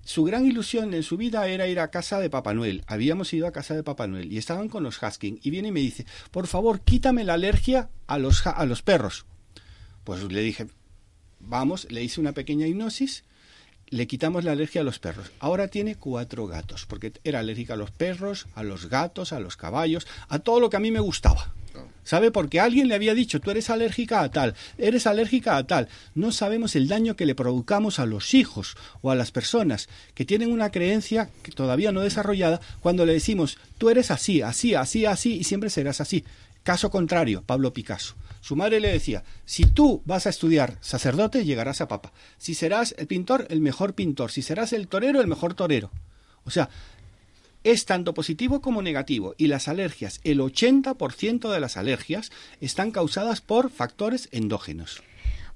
Su gran ilusión en su vida era ir a casa de Papá Noel. Habíamos ido a casa de Papá Noel y estaban con los Husking. Y viene y me dice, por favor, quítame la alergia a los, a los perros. Pues le dije, vamos, le hice una pequeña hipnosis, le quitamos la alergia a los perros. Ahora tiene cuatro gatos, porque era alérgica a los perros, a los gatos, a los caballos, a todo lo que a mí me gustaba. ¿Sabe? Porque alguien le había dicho, tú eres alérgica a tal, eres alérgica a tal. No sabemos el daño que le provocamos a los hijos o a las personas que tienen una creencia que todavía no desarrollada cuando le decimos, tú eres así, así, así, así y siempre serás así. Caso contrario, Pablo Picasso. Su madre le decía, si tú vas a estudiar sacerdote, llegarás a papa. Si serás el pintor, el mejor pintor. Si serás el torero, el mejor torero. O sea, es tanto positivo como negativo. Y las alergias, el 80% de las alergias están causadas por factores endógenos.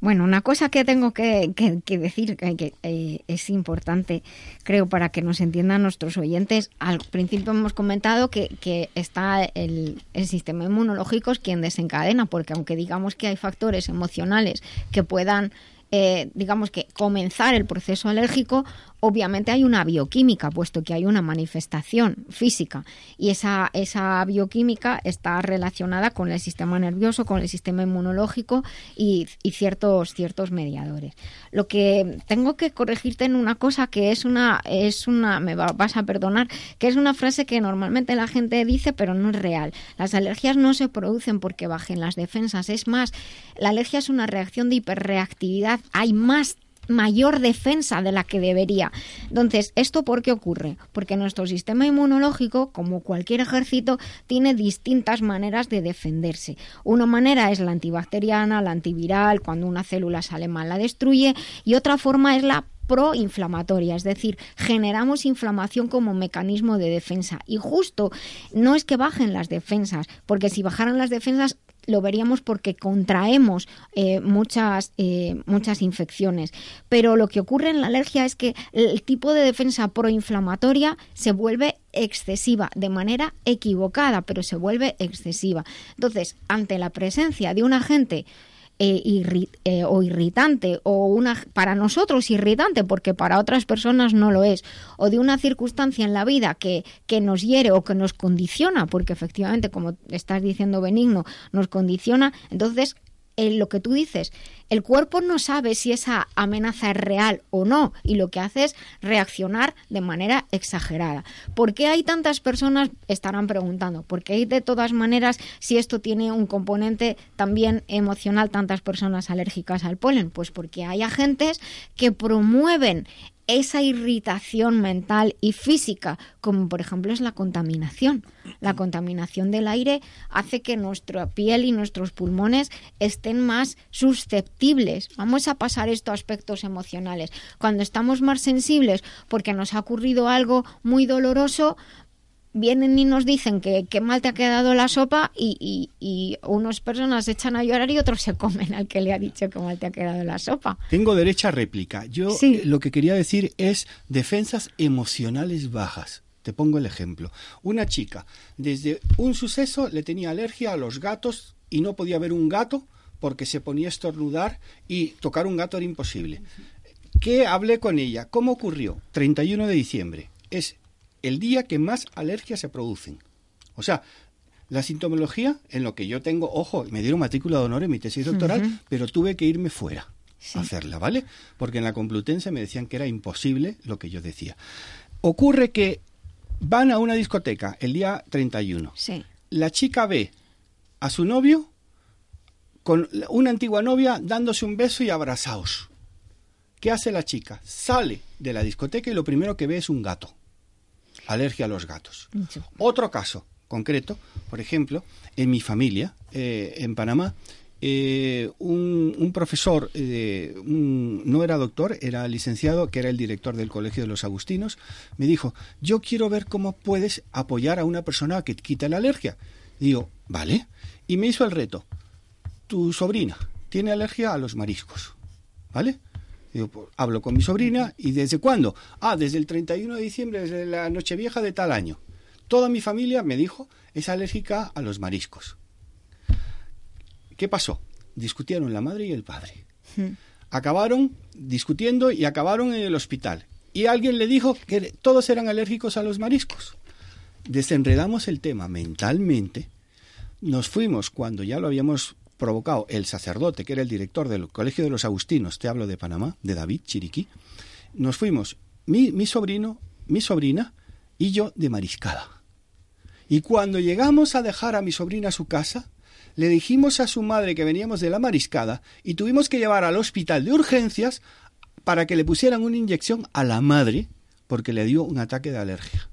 Bueno, una cosa que tengo que, decir que, eh, es importante, creo, para que nos entiendan nuestros oyentes. Al principio hemos comentado que, está el, el sistema inmunológico es quien desencadena, porque aunque digamos que hay factores emocionales que puedan, eh, digamos que comenzar el proceso alérgico, obviamente hay una bioquímica, puesto que hay una manifestación física y esa, esa bioquímica está relacionada con el sistema nervioso, con el sistema inmunológico y, y ciertos, ciertos mediadores. Lo que tengo que corregirte en una cosa que es una, es una, me va- vas a perdonar, que es una frase que normalmente la gente dice, pero no es real. Las alergias no se producen porque bajen las defensas, es más, la alergia es una reacción de hiperreactividad, hay más mayor defensa de la que debería. Entonces, ¿esto por qué ocurre? Porque nuestro sistema inmunológico, como cualquier ejército, tiene distintas maneras de defenderse. Una manera es la antibacteriana, la antiviral, cuando una célula sale mal la destruye, y otra forma es la proinflamatoria, es decir, generamos inflamación como mecanismo de defensa. Y justo no es que bajen las defensas, porque si bajaran las defensas lo veríamos porque contraemos eh, muchas, eh, muchas infecciones. Pero lo que ocurre en la alergia es que el tipo de defensa proinflamatoria se vuelve excesiva, de manera equivocada, pero se vuelve excesiva. Entonces, ante la presencia de un agente eh, irri- o irritante o una para nosotros irritante porque para otras personas no lo es o de una circunstancia en la vida que, que nos hiere o que nos condiciona porque efectivamente como estás diciendo benigno nos condiciona entonces eh, lo que tú dices, el cuerpo no sabe si esa amenaza es real o no y lo que hace es reaccionar de manera exagerada. ¿Por qué hay tantas personas? Estarán preguntando. Porque hay de todas maneras, si esto tiene un componente también emocional, tantas personas alérgicas al polen? Pues porque hay agentes que promueven esa irritación mental y física, como por ejemplo es la contaminación. La contaminación del aire hace que nuestra piel y nuestros pulmones estén más susceptibles. Vamos a pasar esto a aspectos emocionales. Cuando estamos más sensibles porque nos ha ocurrido algo muy doloroso, vienen y nos dicen que, que mal te ha quedado la sopa y, y, y unas personas se echan a llorar y otros se comen al que le ha dicho que mal te ha quedado la sopa. Tengo derecha a réplica. Yo Sí. eh, lo que quería decir es defensas emocionales bajas. Te pongo el ejemplo. Una chica, desde un suceso le tenía alergia a los gatos y no podía ver un gato porque se ponía a estornudar y tocar un gato era imposible. que hablé con ella. ¿Cómo ocurrió? 31 de diciembre. Es el día que más alergias se producen. O sea, la sintomología, en lo que yo tengo, ojo, me dieron matrícula de honor en mi tesis doctoral, pero tuve que irme fuera a hacerla, ¿vale? Porque en la Complutense me decían que era imposible lo que yo decía. Ocurre que van a una discoteca el día 31. Sí. La chica ve a su novio con una antigua novia dándose un beso y abrazados. ¿Qué hace la chica? Sale de la discoteca y lo primero que ve es un gato. Alergia a los gatos. Otro caso concreto, por ejemplo, en mi familia, eh, en Panamá, eh, un, profesor, eh, no era doctor, era licenciado, que era el director del Colegio de los Agustinos, me dijo, yo quiero ver cómo puedes apoyar a una persona que quita la alergia. digo, vale. Y me hizo el reto, tu sobrina tiene alergia a los mariscos, ¿vale? Digo, pues, hablo con mi sobrina y ¿desde cuándo? Ah, desde el 31 de diciembre, desde la Nochevieja de tal año. Toda mi familia, me dijo, es alérgica a los mariscos. ¿Qué pasó? Discutieron la madre y el padre. Hmm. Acabaron discutiendo y acabaron en el hospital. Y alguien le dijo que todos eran alérgicos a los mariscos. Desenredamos el tema mentalmente. Nos fuimos cuando ya lo habíamos provocado el sacerdote, que era el director del Colegio de los Agustinos, te hablo de Panamá, de David Chiriquí. Nos fuimos mi, mi sobrino, mi sobrina y yo de mariscada. Y cuando llegamos a dejar a mi sobrina a su casa, le dijimos a su madre que veníamos de la mariscada y tuvimos que llevar al hospital de urgencias para que le pusieran una inyección a la madre porque le dio un ataque de alergia.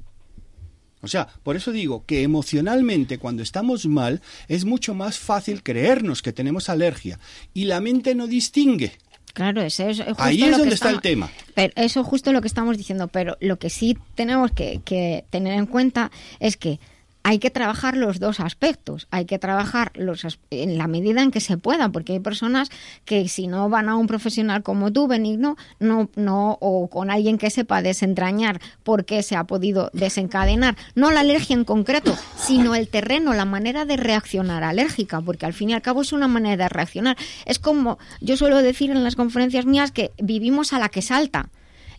O sea, por eso digo que emocionalmente cuando estamos mal es mucho más fácil creernos que tenemos alergia y la mente no distingue. Claro, eso es justo Ahí es donde está el tema. Pero eso es justo lo que estamos diciendo, pero lo que sí tenemos que tener en cuenta es que hay que trabajar los dos aspectos. Hay que trabajar los en la medida en que se pueda, porque hay personas que si no van a un profesional como tú, Benigno, no, no, o con alguien que sepa desentrañar por qué se ha podido desencadenar, no la alergia en concreto, sino el terreno, la manera de reaccionar alérgica, porque al fin y al cabo es una manera de reaccionar. Es como yo suelo decir en las conferencias mías que vivimos a la que salta.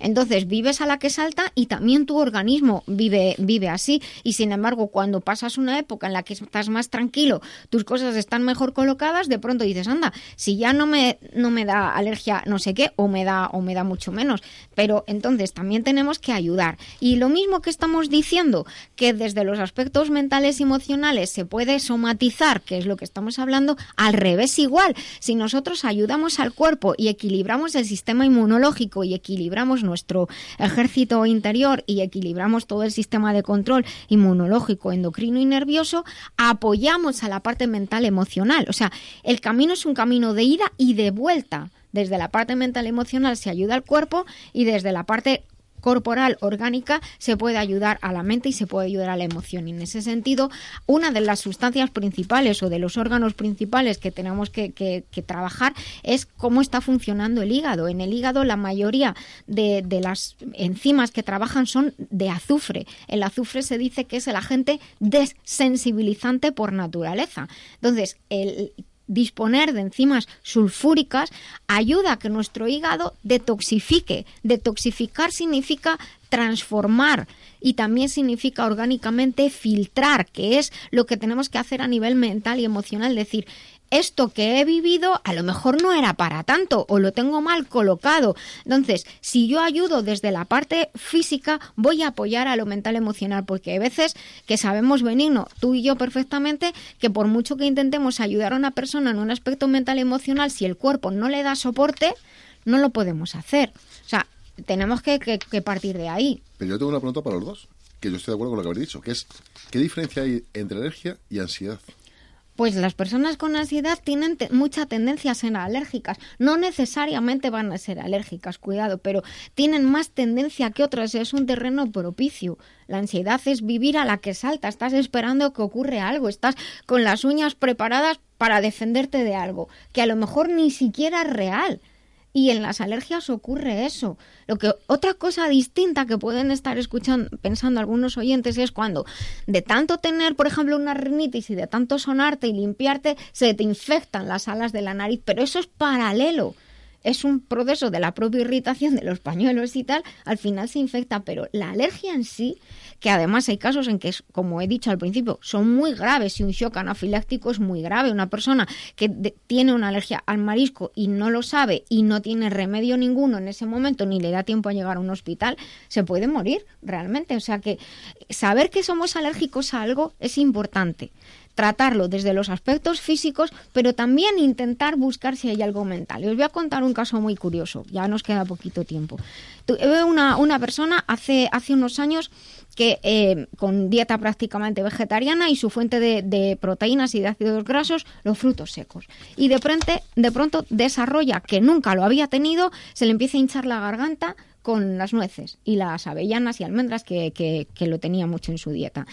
Entonces vives a la que salta y también tu organismo vive, vive así. Y sin embargo, cuando pasas una época en la que estás más tranquilo, tus cosas están mejor colocadas, de pronto dices, anda, si ya no me, no me da alergia no sé qué, o me da, o me da mucho menos. Pero entonces también tenemos que ayudar. Y lo mismo que estamos diciendo, que desde los aspectos mentales y emocionales se puede somatizar, que es lo que estamos hablando, al revés igual. Si nosotros ayudamos al cuerpo y equilibramos el sistema inmunológico y equilibramos nuestro ejército interior y equilibramos todo el sistema de control inmunológico, endocrino y nervioso, apoyamos a la parte mental emocional. O sea, el camino es un camino de ida y de vuelta. Desde la parte mental emocional se ayuda al cuerpo y desde la parte corporal orgánica se puede ayudar a la mente y se puede ayudar a la emoción. Y en ese sentido, una de las sustancias principales o de los órganos principales que tenemos que, trabajar es cómo está funcionando el hígado. En el hígado la mayoría de, de, las enzimas que trabajan son de azufre. El azufre se dice que es el agente desensibilizante por naturaleza. Entonces, el disponer de enzimas sulfúricas ayuda a que nuestro hígado detoxifique. Detoxificar significa transformar y también significa orgánicamente filtrar, que es lo que tenemos que hacer a nivel mental y emocional, decir, esto que he vivido a lo mejor no era para tanto o lo tengo mal colocado. Entonces, si yo ayudo desde la parte física, voy a apoyar a lo mental emocional, porque hay veces que sabemos, Benigno, tú y yo perfectamente, que por mucho que intentemos ayudar a una persona en un aspecto mental emocional, si el cuerpo no le da soporte, no lo podemos hacer. O sea, tenemos que, que partir de ahí. Pero yo tengo una pregunta para los dos, que yo estoy de acuerdo con lo que habéis dicho, que es, ¿qué diferencia hay entre alergia y ansiedad? Pues las personas con ansiedad tienen mucha tendencia a ser alérgicas. No necesariamente van a ser alérgicas, cuidado, pero tienen más tendencia que otras. Es un terreno propicio. La ansiedad es vivir a la que salta. Estás esperando que ocurra algo. Estás con las uñas preparadas para defenderte de algo que a lo mejor ni siquiera es real. Y en las alergias ocurre eso. Lo que otra cosa distinta que pueden estar escuchando, pensando algunos oyentes es cuando de tanto tener, por ejemplo, una rinitis y de tanto sonarte y limpiarte, se te infectan las alas de la nariz, pero eso es paralelo. Es un proceso de la propia irritación de los pañuelos y tal, al final se infecta, pero la alergia en sí, que además hay casos en que, como he dicho al principio, son muy graves y un shock anafiláctico es muy grave. Una persona que tiene una alergia al marisco y no lo sabe y no tiene remedio ninguno en ese momento, ni le da tiempo a llegar a un hospital, se puede morir realmente. O sea que saber que somos alérgicos a algo es importante tratarlo desde los aspectos físicos, pero también intentar buscar si hay algo mental. Y os voy a contar un caso muy curioso, ya nos queda poquito tiempo. Tuve una, una persona hace, hace unos años que eh, con dieta prácticamente vegetariana y su fuente de, proteínas y de ácidos grasos, los frutos secos. Y de pronto, de pronto desarrolla, que nunca lo había tenido, se le empieza a hinchar la garganta, con las nueces y las avellanas y almendras que, que, lo tenía mucho en su dieta.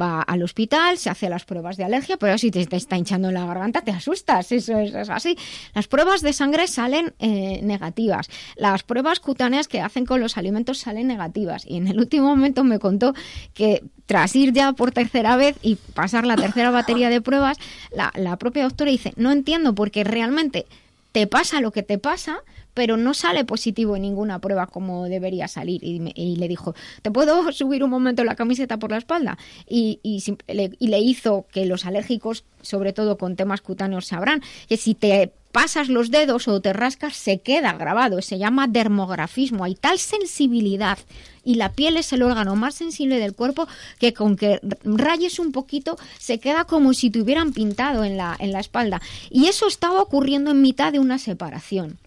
Va al hospital, se hace las pruebas de alergia, pero si te, está hinchando la garganta te asustas, eso es, así. Las pruebas de sangre salen eh, negativas, las pruebas cutáneas que hacen con los alimentos salen negativas. Y en el último momento me contó que tras ir ya por tercera vez y pasar la tercera batería de pruebas, la, la propia doctora dice, no entiendo porque realmente te pasa lo que te pasa, pero no sale positivo en ninguna prueba como debería salir. Y, le dijo, ¿te puedo [laughs] subir un momento la camiseta por la espalda? Y, y, le, hizo que los alérgicos, sobre todo con temas cutáneos, sabrán que si te pasas los dedos o te rascas, se queda grabado. Se llama dermografismo. Hay tal sensibilidad y la piel es el órgano más sensible del cuerpo que con que rayes un poquito se queda como si te hubieran pintado en la, en la espalda. Y eso estaba ocurriendo en mitad de una separación.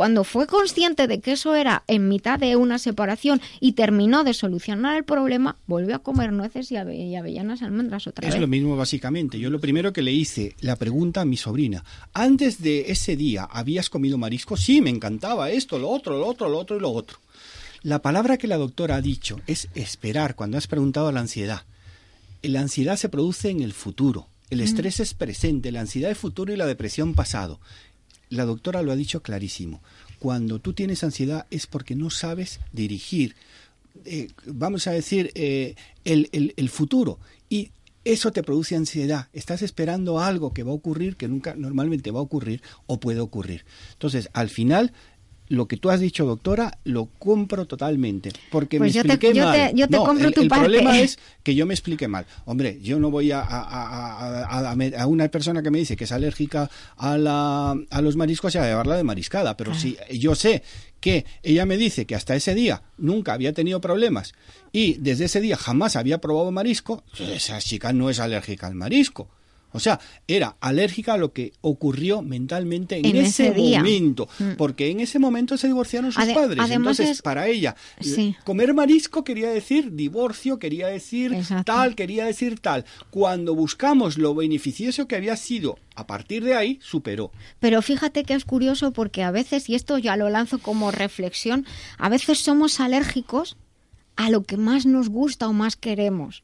Cuando fue consciente de que eso era en mitad de una separación y terminó de solucionar el problema, volvió a comer nueces y, avellanas almendras otra vez. Es lo mismo básicamente. Yo lo primero que le hice la pregunta a mi sobrina, antes de ese día, ¿habías comido marisco? Sí, me encantaba esto, lo otro, lo otro, lo otro y lo otro. La palabra que la doctora ha dicho es esperar cuando has preguntado la ansiedad. La ansiedad se produce en el futuro. El mm. estrés es presente, la ansiedad es futuro y la depresión pasado la doctora lo ha dicho clarísimo. Cuando tú tienes ansiedad es porque no sabes dirigir, eh, vamos a decir, eh, el, el, futuro. Y eso te produce ansiedad. Estás esperando algo que va a ocurrir, que nunca normalmente va a ocurrir o puede ocurrir. Entonces, al final, lo que tú has dicho, doctora, lo compro totalmente. Porque me pues expliqué mal. yo te compro el, tu el problema es que yo me explique mal. Hombre, yo no voy a, a, una persona que me dice que es alérgica a, la, a los mariscos y a llevarla de mariscada. Pero si yo sé que ella me dice que hasta ese día nunca había tenido problemas y desde ese día jamás había probado marisco, esa chica no es alérgica al marisco. O sea, era alérgica a lo que ocurrió mentalmente en, ese, momento, mm. porque en ese momento se divorciaron sus padres. Entonces, para ella, comer marisco quería decir divorcio, quería decir tal, quería decir tal. Cuando buscamos lo beneficioso que había sido, a partir de ahí superó. Pero fíjate que es curioso porque a veces, y esto ya lo lanzo como reflexión, a veces somos alérgicos a lo que más nos gusta o más queremos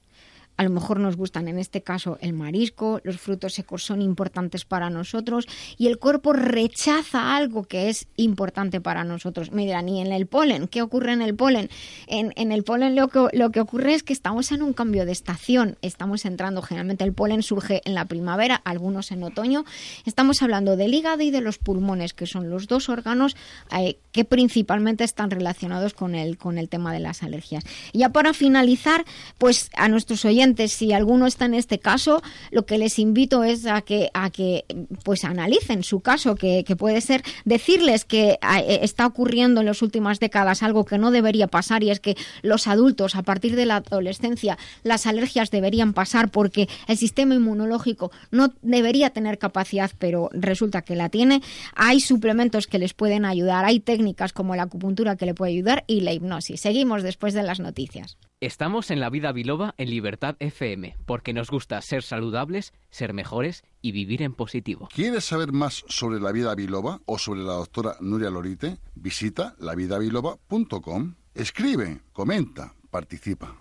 a lo mejor nos gustan en este caso el marisco, los frutos secos son importantes para nosotros y el cuerpo rechaza algo que es importante para nosotros. Mira, ni en el polen, ¿qué ocurre en el polen? En, el polen lo que, lo que ocurre es que estamos en un cambio de estación, estamos entrando, generalmente el polen surge en la primavera, algunos en otoño, estamos hablando del hígado y de los pulmones, que son los dos órganos eh, que principalmente están relacionados con el, con el tema de las alergias. Y ya para finalizar, pues a nuestros oyentes, si alguno está en este caso, lo que les invito es a que, a que pues analicen su caso, que, puede ser decirles que eh, está ocurriendo en las últimas décadas algo que no debería pasar y es que los adultos a partir de la adolescencia las alergias deberían pasar porque el sistema inmunológico no debería tener capacidad, pero resulta que la tiene. Hay suplementos que les pueden ayudar, hay técnicas como la acupuntura que le puede ayudar y la hipnosis. Seguimos después de las noticias. Estamos en la vida biloba en Libertad FM, porque nos gusta ser saludables, ser mejores y vivir en positivo. ¿Quieres saber más sobre la vida biloba o sobre la doctora Nuria Lorite? Visita lavidabiloba.com. Escribe, comenta, participa.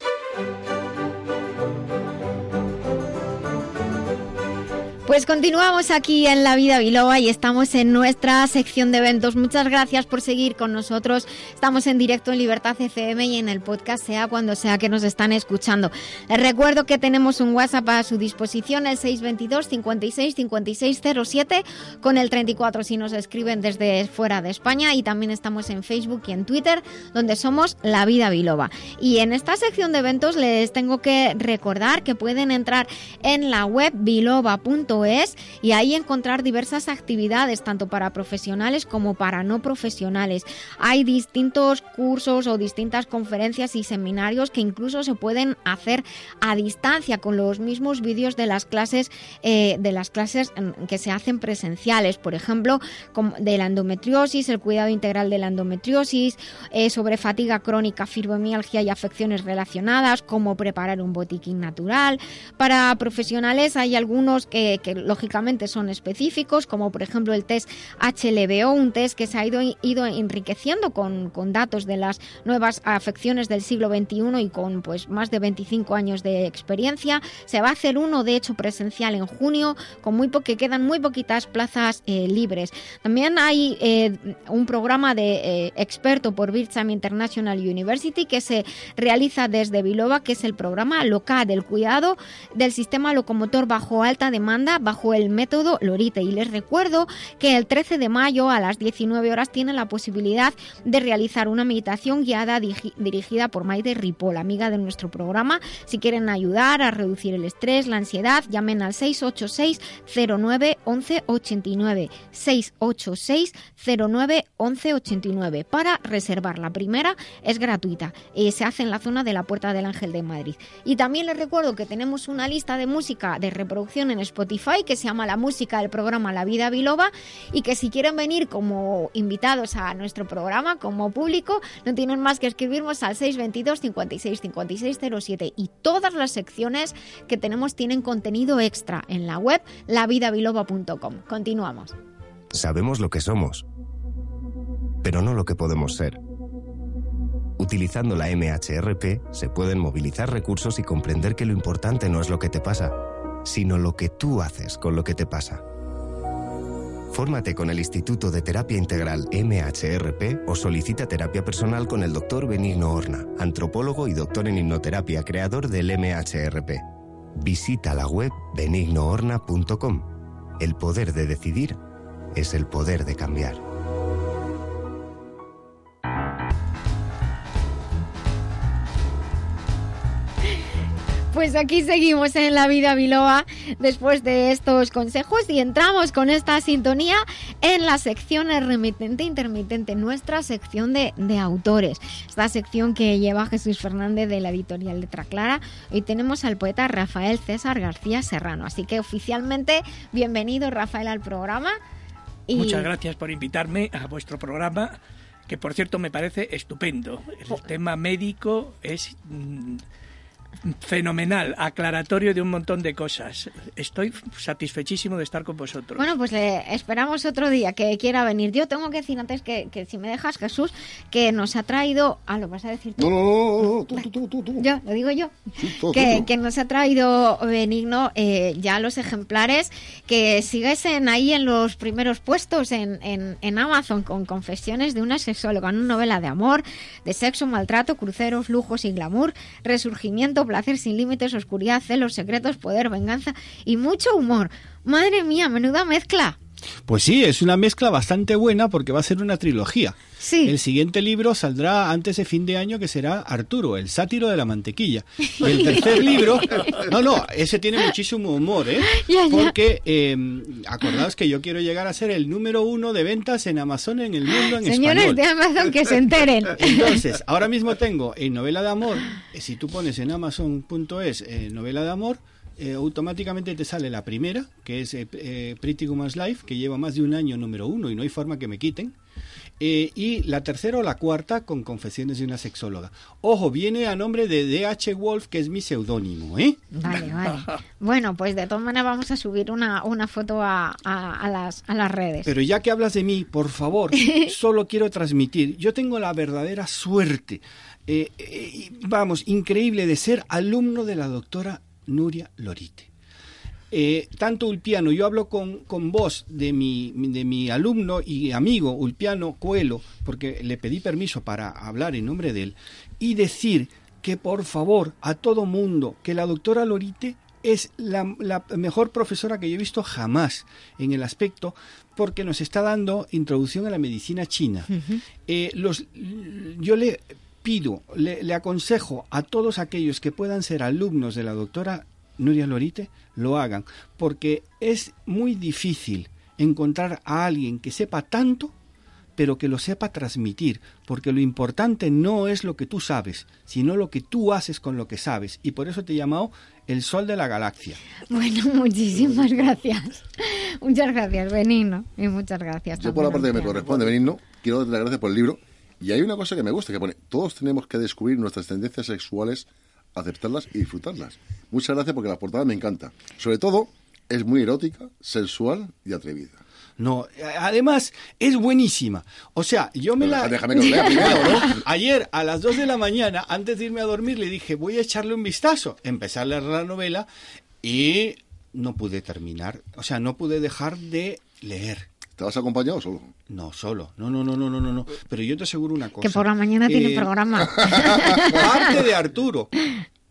Pues continuamos aquí en La Vida Biloba y estamos en nuestra sección de eventos. Muchas gracias por seguir con nosotros. Estamos en directo en Libertad FM y en el podcast, sea cuando sea que nos están escuchando. Les recuerdo que tenemos un WhatsApp a su disposición, el 622 56 56 07 con el 34 si nos escriben desde fuera de España y también estamos en Facebook y en Twitter donde somos La Vida Biloba. Y en esta sección de eventos les tengo que recordar que pueden entrar en la web biloba.com es y ahí encontrar diversas actividades, tanto para profesionales como para no profesionales. Hay distintos cursos o distintas conferencias y seminarios que incluso se pueden hacer a distancia con los mismos vídeos de las clases eh, de las clases que se hacen presenciales, por ejemplo, de la endometriosis, el cuidado integral de la endometriosis, eh, sobre fatiga crónica, fibromialgia y afecciones relacionadas, cómo preparar un botiquín natural. Para profesionales hay algunos que, que lógicamente son específicos, como por ejemplo el test HLBO, un test que se ha ido, ido enriqueciendo con, con, datos de las nuevas afecciones del siglo XXI y con pues más de 25 años de experiencia. Se va a hacer uno, de hecho, presencial en junio, con muy que quedan muy poquitas plazas eh, libres. También hay eh, un programa de eh, experto por Bircham International University que se realiza desde Biloba, que es el programa local del cuidado del sistema locomotor bajo alta demanda bajo el método Lorite. Y les recuerdo que el 13 de mayo a las 19 horas tienen la posibilidad de realizar una meditación guiada dirigida por Maite Ripoll, amiga de nuestro programa. Si quieren ayudar a reducir el estrés, la ansiedad, llamen al 686 09 11 89 686 09 11 89 para reservar. La primera es gratuita. y se hace en la zona de la Puerta del Ángel de Madrid. Y también les recuerdo que tenemos una lista de música de reproducción en Spotify que se llama La Música del programa La Vida Biloba y que si quieren venir como invitados a nuestro programa, como público, no tienen más que escribirnos al 622 56 56 07 y todas las secciones que tenemos tienen contenido extra en la web lavidabiloba.com. Continuamos. Sabemos lo que somos, pero no lo que podemos ser. Utilizando la MHRP se pueden movilizar recursos y comprender que lo importante no es lo que te pasa, sino lo que tú haces con lo que te pasa. Fórmate con el Instituto de Terapia Integral MHRP o solicita terapia personal con el doctor Benigno Horna, antropólogo y doctor en hipnoterapia, creador del MHRP. Visita la web benignohorna.com. El poder de decidir es el poder de cambiar. Pues aquí seguimos en la vida Biloa después de estos consejos y entramos con esta sintonía en la sección remitente intermitente, nuestra sección de, autores. Esta sección que lleva Jesús Fernández de la editorial Letra Clara. Hoy tenemos al poeta Rafael César García Serrano. Así que oficialmente, bienvenido Rafael al programa. Muchas gracias por invitarme a vuestro programa, que por cierto me parece estupendo. El tema médico es... Mm, fenomenal, aclaratorio de un montón de cosas. Estoy satisfechísimo de estar con vosotros. Bueno, pues le esperamos otro día que quiera venir. Yo tengo que decir antes que, si me dejas, Jesús, que nos ha traído... Ah, lo vas a decir tú. No, no, no, tú, tú, tú, tú. Yo, lo digo yo. que, que, nos ha traído Benigno eh, ya los ejemplares que siguesen ahí en los primeros puestos en, en, en Amazon con confesiones de una sexóloga, una novela de amor, de sexo, maltrato, cruceros, lujos y glamour, resurgimiento, placer sin límites, oscuridad, celos, secretos, poder, venganza y mucho humor. Madre mía, menuda mezcla. Pues sí, es una mezcla bastante buena porque va a ser una trilogía. Sí. El siguiente libro saldrá antes de fin de año que será Arturo, el sátiro de la mantequilla. [laughs] El tercer libro, no, no, ese tiene muchísimo humor, ¿eh? [gasps] Porque eh, acordaos que yo quiero llegar a ser el número uno de ventas en Amazon en el mundo en Señores de Amazon que se enteren. [laughs] Entonces, ahora mismo tengo en novela de amor, eh, si tú pones en amazon.es eh, novela de amor, eh, automáticamente te sale la primera, que es eh, eh, Pretty Woman's Life, que lleva más de un año número uno y no hay forma que me quiten. y la tercera o la cuarta con Confesiones de una sexóloga. Ojo, viene a nombre de D.H. Wolf, que es mi seudónimo, ¿eh? Vale, vale. Bueno, pues de todas maneras vamos a subir una, una foto a, a, las, a las redes. Pero ya que hablas de mí, por favor, [laughs] solo quiero transmitir, yo tengo la verdadera suerte, vamos, increíble de ser alumno de la doctora Nuria Lorite. eh, tanto Ulpiano, yo hablo con, con vos de mi, de mi alumno y amigo Ulpiano Coelho, porque le pedí permiso para hablar en nombre de él, y decir que por favor a todo mundo, que la doctora Lorite es la, mejor profesora que yo he visto jamás en el aspecto porque nos está dando introducción a la medicina china. Eh, los, yo le pido, le, le, aconsejo a todos aquellos que puedan ser alumnos de la doctora Nuria Lorite, lo hagan, porque es muy difícil encontrar a alguien que sepa tanto pero que lo sepa transmitir, porque lo importante no es lo que tú sabes, sino lo que tú haces con lo que sabes. Y por eso te he llamado el sol de la galaxia. Bueno, [laughs] muchísimas gracias. Muchas gracias, Benigno. Y muchas gracias. Yo por la parte que me corresponde, Benigno, quiero darte las gracias por el libro. Y hay una cosa que me gusta, que pone, todos tenemos que descubrir nuestras tendencias sexuales, aceptarlas y disfrutarlas. Muchas gracias porque la portada me encanta. Sobre todo, es muy erótica, sensual y atrevida. No, además es buenísima. O sea, yo me la... Déjame que lea [laughs] primero, ¿no? Ayer a las 2 de la mañana, antes de irme a dormir, le dije, voy a echarle un vistazo. Empecé a leer la novela y no pude terminar. O sea, no pude dejar de leer. ¿Estabas acompañado solo? No, solo. No, no, no, no, no, no. Pero yo te aseguro una cosa. Que por la mañana tiene eh, programa. [laughs] Parte de Arturo,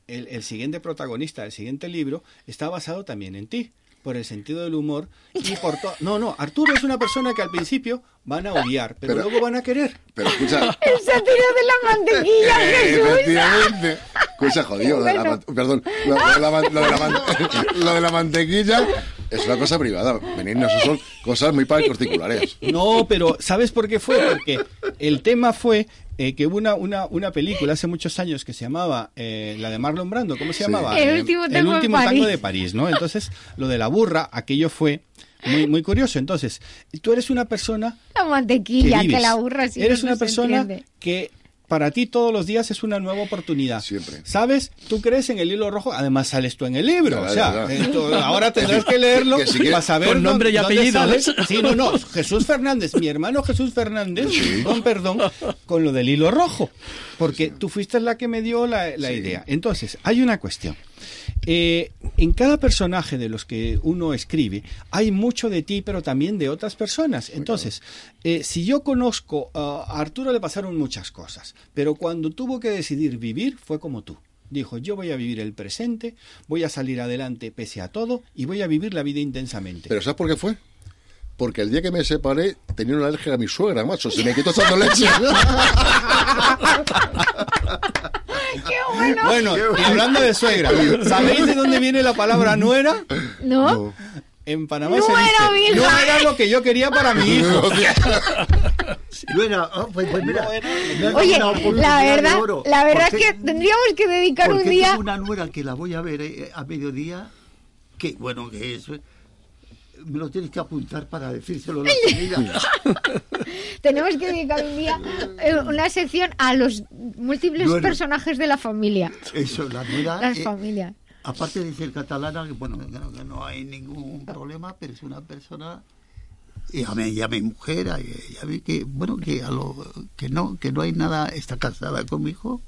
el, el siguiente protagonista del siguiente libro, está basado también en ti por el sentido del humor y por todo. No, no, Arturo es una persona que al principio van a odiar, pero, luego van a querer. Pero escucha. El sátiro de la mantequilla, Jesús. Escucha, jodido. Lo de la, perdón, lo, de la, [laughs] lo de la mantequilla es una cosa privada. Venirnos son cosas muy particulares. No, pero ¿sabes por qué fue? Porque el tema fue eh, que hubo una, una, una, película hace muchos años que se llamaba eh, la de Marlon Brando, ¿cómo se llamaba? El último, tango, de París, ¿no? Entonces, lo de la burra, aquello fue muy, muy curioso. Entonces, tú eres una persona... La mantequilla, que, la burra sí Eres una persona que para ti todos los días es una nueva oportunidad. Siempre. ¿Sabes? Tú crees en el hilo rojo, además sales tú en el libro. o sea, ahora tendrás que leerlo para saber con nombre y apellido. Sí, no, no. Jesús Fernández, mi hermano Jesús Fernández, con perdón, con lo del hilo rojo. Porque tú fuiste la que me dio la, la idea. Entonces, hay una cuestión. Eh, en cada personaje de los que uno escribe hay mucho de ti, pero también de otras personas. Entonces, eh, si yo conozco a Arturo le pasaron muchas cosas, pero cuando tuvo que decidir vivir fue como tú. Dijo, yo voy a vivir el presente, voy a salir adelante pese a todo y voy a vivir la vida intensamente. ¿Pero sabes por qué fue? Porque el día que me separé tenía una alergia a mi suegra, macho. Se me quitó echando leche. [laughs] ¡Qué bueno! Bueno, hablando de suegra, ¿sabéis de dónde viene la palabra nuera? No. En Panamá se dice, no era lo que yo quería para mi hijo. [laughs] Nuera, oh, pues, pues mira, Oye, la verdad, la verdad es que tendríamos que dedicar un día... Tengo una nuera que la voy a ver eh, a mediodía, que bueno, que es me lo tienes que apuntar para decírselo a la familia. [laughs] Tenemos que dedicar un día eh, una sección a los múltiples personajes de la familia. Eso, la nuera. Las eh, familias. Aparte de ser catalana, que bueno, que no, hay ningún problema, pero es una persona y a y a mi mujer, ya vi que bueno que a lo que no que no hay nada está casada con mi hijo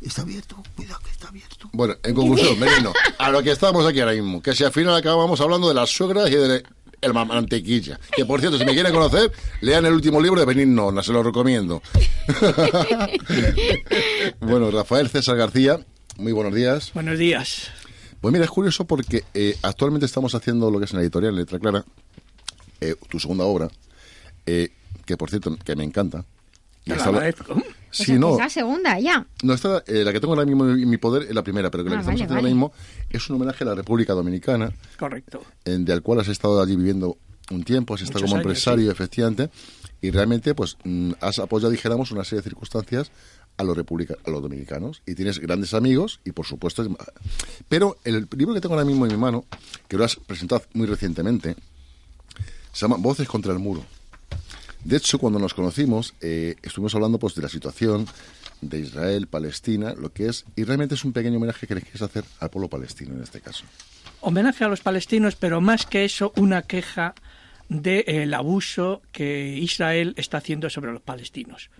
Está abierto, cuidado que está abierto. Bueno, en conclusión, [laughs] Merino, a lo que estamos aquí ahora mismo, que si al final acabamos hablando de las suegras y de el mantequilla. Que por cierto, si me quieren conocer, lean el último libro de Benigno, no se lo recomiendo. [laughs] bueno, Rafael César García, muy buenos días. Buenos días. Pues mira, es curioso porque eh, actualmente estamos haciendo lo que es en la editorial Letra Clara, eh, tu segunda obra, eh, que por cierto, que me encanta. Y Sí, no. la segunda ya. No, esta, eh, la que tengo ahora mismo en mi poder es la primera, pero que la que ah, estamos haciendo ahora mismo es un homenaje a la República Dominicana. Correcto. En, de al cual has estado allí viviendo un tiempo, has estado como empresario, efectivamente, y realmente pues mm, has apoyado, dijéramos, una serie de circunstancias a los, republica a los dominicanos y tienes grandes amigos y por supuesto pero el libro que tengo ahora mismo en mi mano que lo has presentado muy recientemente se llama Voces contra el muro de hecho, cuando nos conocimos, eh, estuvimos hablando pues, de la situación de Israel, Palestina, lo que es, y realmente es un pequeño homenaje que le quieres hacer al pueblo palestino en este caso. Homenaje a los palestinos, pero más que eso, una queja del abuso que Israel está haciendo sobre los palestinos.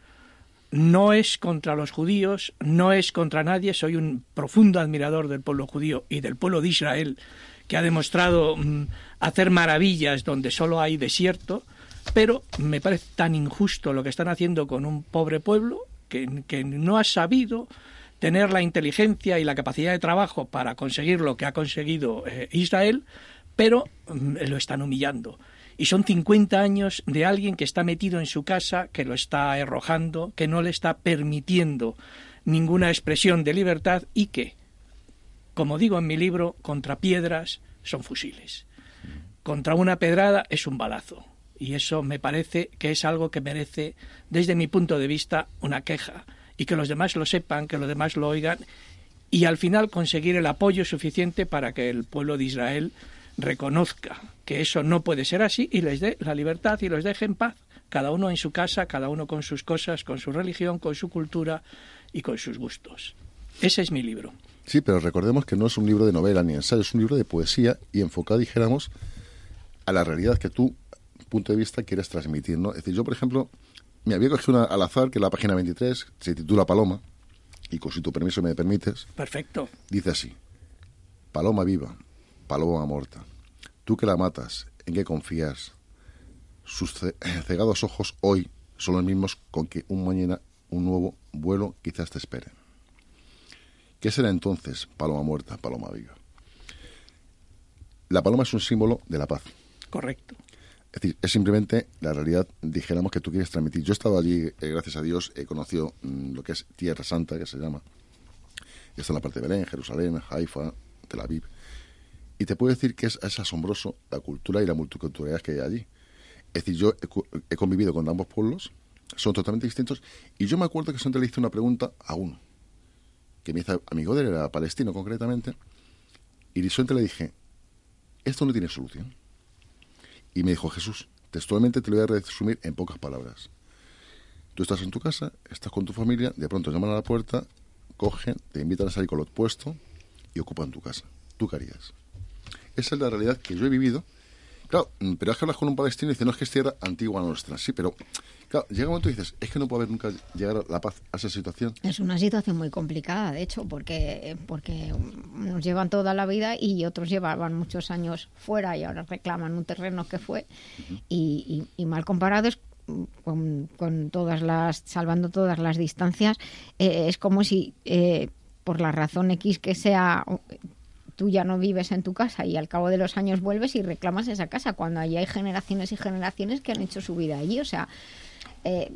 No es contra los judíos, no es contra nadie, soy un profundo admirador del pueblo judío y del pueblo de Israel, que ha demostrado mm, hacer maravillas donde solo hay desierto, pero me parece tan injusto lo que están haciendo con un pobre pueblo que, no ha sabido tener la inteligencia y la capacidad de trabajo para conseguir lo que ha conseguido eh, Israel, pero mm, lo están humillando. Y son 50 años de alguien que está metido en su casa, que lo está arrojando, que no le está permitiendo ninguna expresión de libertad y que, como digo en mi libro, contra piedras son fusiles. Contra una pedrada es un balazo. Y eso me parece que es algo que merece, desde mi punto de vista, una queja. Y que los demás lo sepan, que los demás lo oigan. Y al final conseguir el apoyo suficiente para que el pueblo de Israel reconozca que eso no puede ser así y les dé la libertad y los deje en paz. Cada uno en su casa, cada uno con sus cosas, con su religión, con su cultura y con sus gustos. Ese es mi libro. Sí, pero recordemos que no es un libro de novela ni ensayo, es un libro de poesía y enfocado, dijéramos, a la realidad que tú, punto de vista, quieres transmitir, ¿no? Es decir, yo, por ejemplo, me había cogido una al azar, que la página 23, se titula Paloma, y con si tu permiso me permites. Perfecto. Dice así, Paloma viva, paloma muerta, tú que la matas, ¿en qué confías? Sus [clears throat] cegados ojos hoy son los mismos con que un mañana un nuevo vuelo quizás te espere. ¿Qué será entonces paloma muerta, paloma viva? La paloma es un símbolo de la paz. Correcto. Es decir, es simplemente la realidad, dijéramos, que tú quieres transmitir. Yo he estado allí, eh, gracias a Dios, he conocido mm, lo que es Tierra Santa, que se llama. Está en la parte de Belén, Jerusalén, Haifa, Tel Aviv. Y te puedo decir que es, asombroso la cultura y la multiculturalidad que hay allí. Es decir, yo he, convivido con ambos pueblos, son totalmente distintos, y yo me acuerdo que siempre le hice una pregunta a uno, que me hizo amigo de él, era palestino concretamente, y de le dije, esto no tiene solución. Y me dijo, Jesús, textualmente te lo voy a resumir en pocas palabras. Tú estás en tu casa, estás con tu familia, de pronto llaman a la puerta, cogen, te invitan a salir con lo puesto y ocupan tu casa. ¿Tú qué harías? Esa es la realidad que yo he vivido. Claro, mm, pero es que hablas con un palestino y dice, no es que es tierra antigua nuestra. Sí, pero claro, llega un momento y dices, es que no puede haber nunca llegar la paz a esa situación. Es una situación muy complicada, de hecho, porque, porque nos llevan toda la vida y otros llevaban muchos años fuera y ahora reclaman un terreno que fue. y, mal comparados con, con, todas las, salvando todas las distancias, eh, es como si eh, por la razón X que sea tú ya no vives en tu casa y al cabo de los años vuelves y reclamas esa casa, cuando allí hay generaciones y generaciones que han hecho su vida allí. O sea, eh,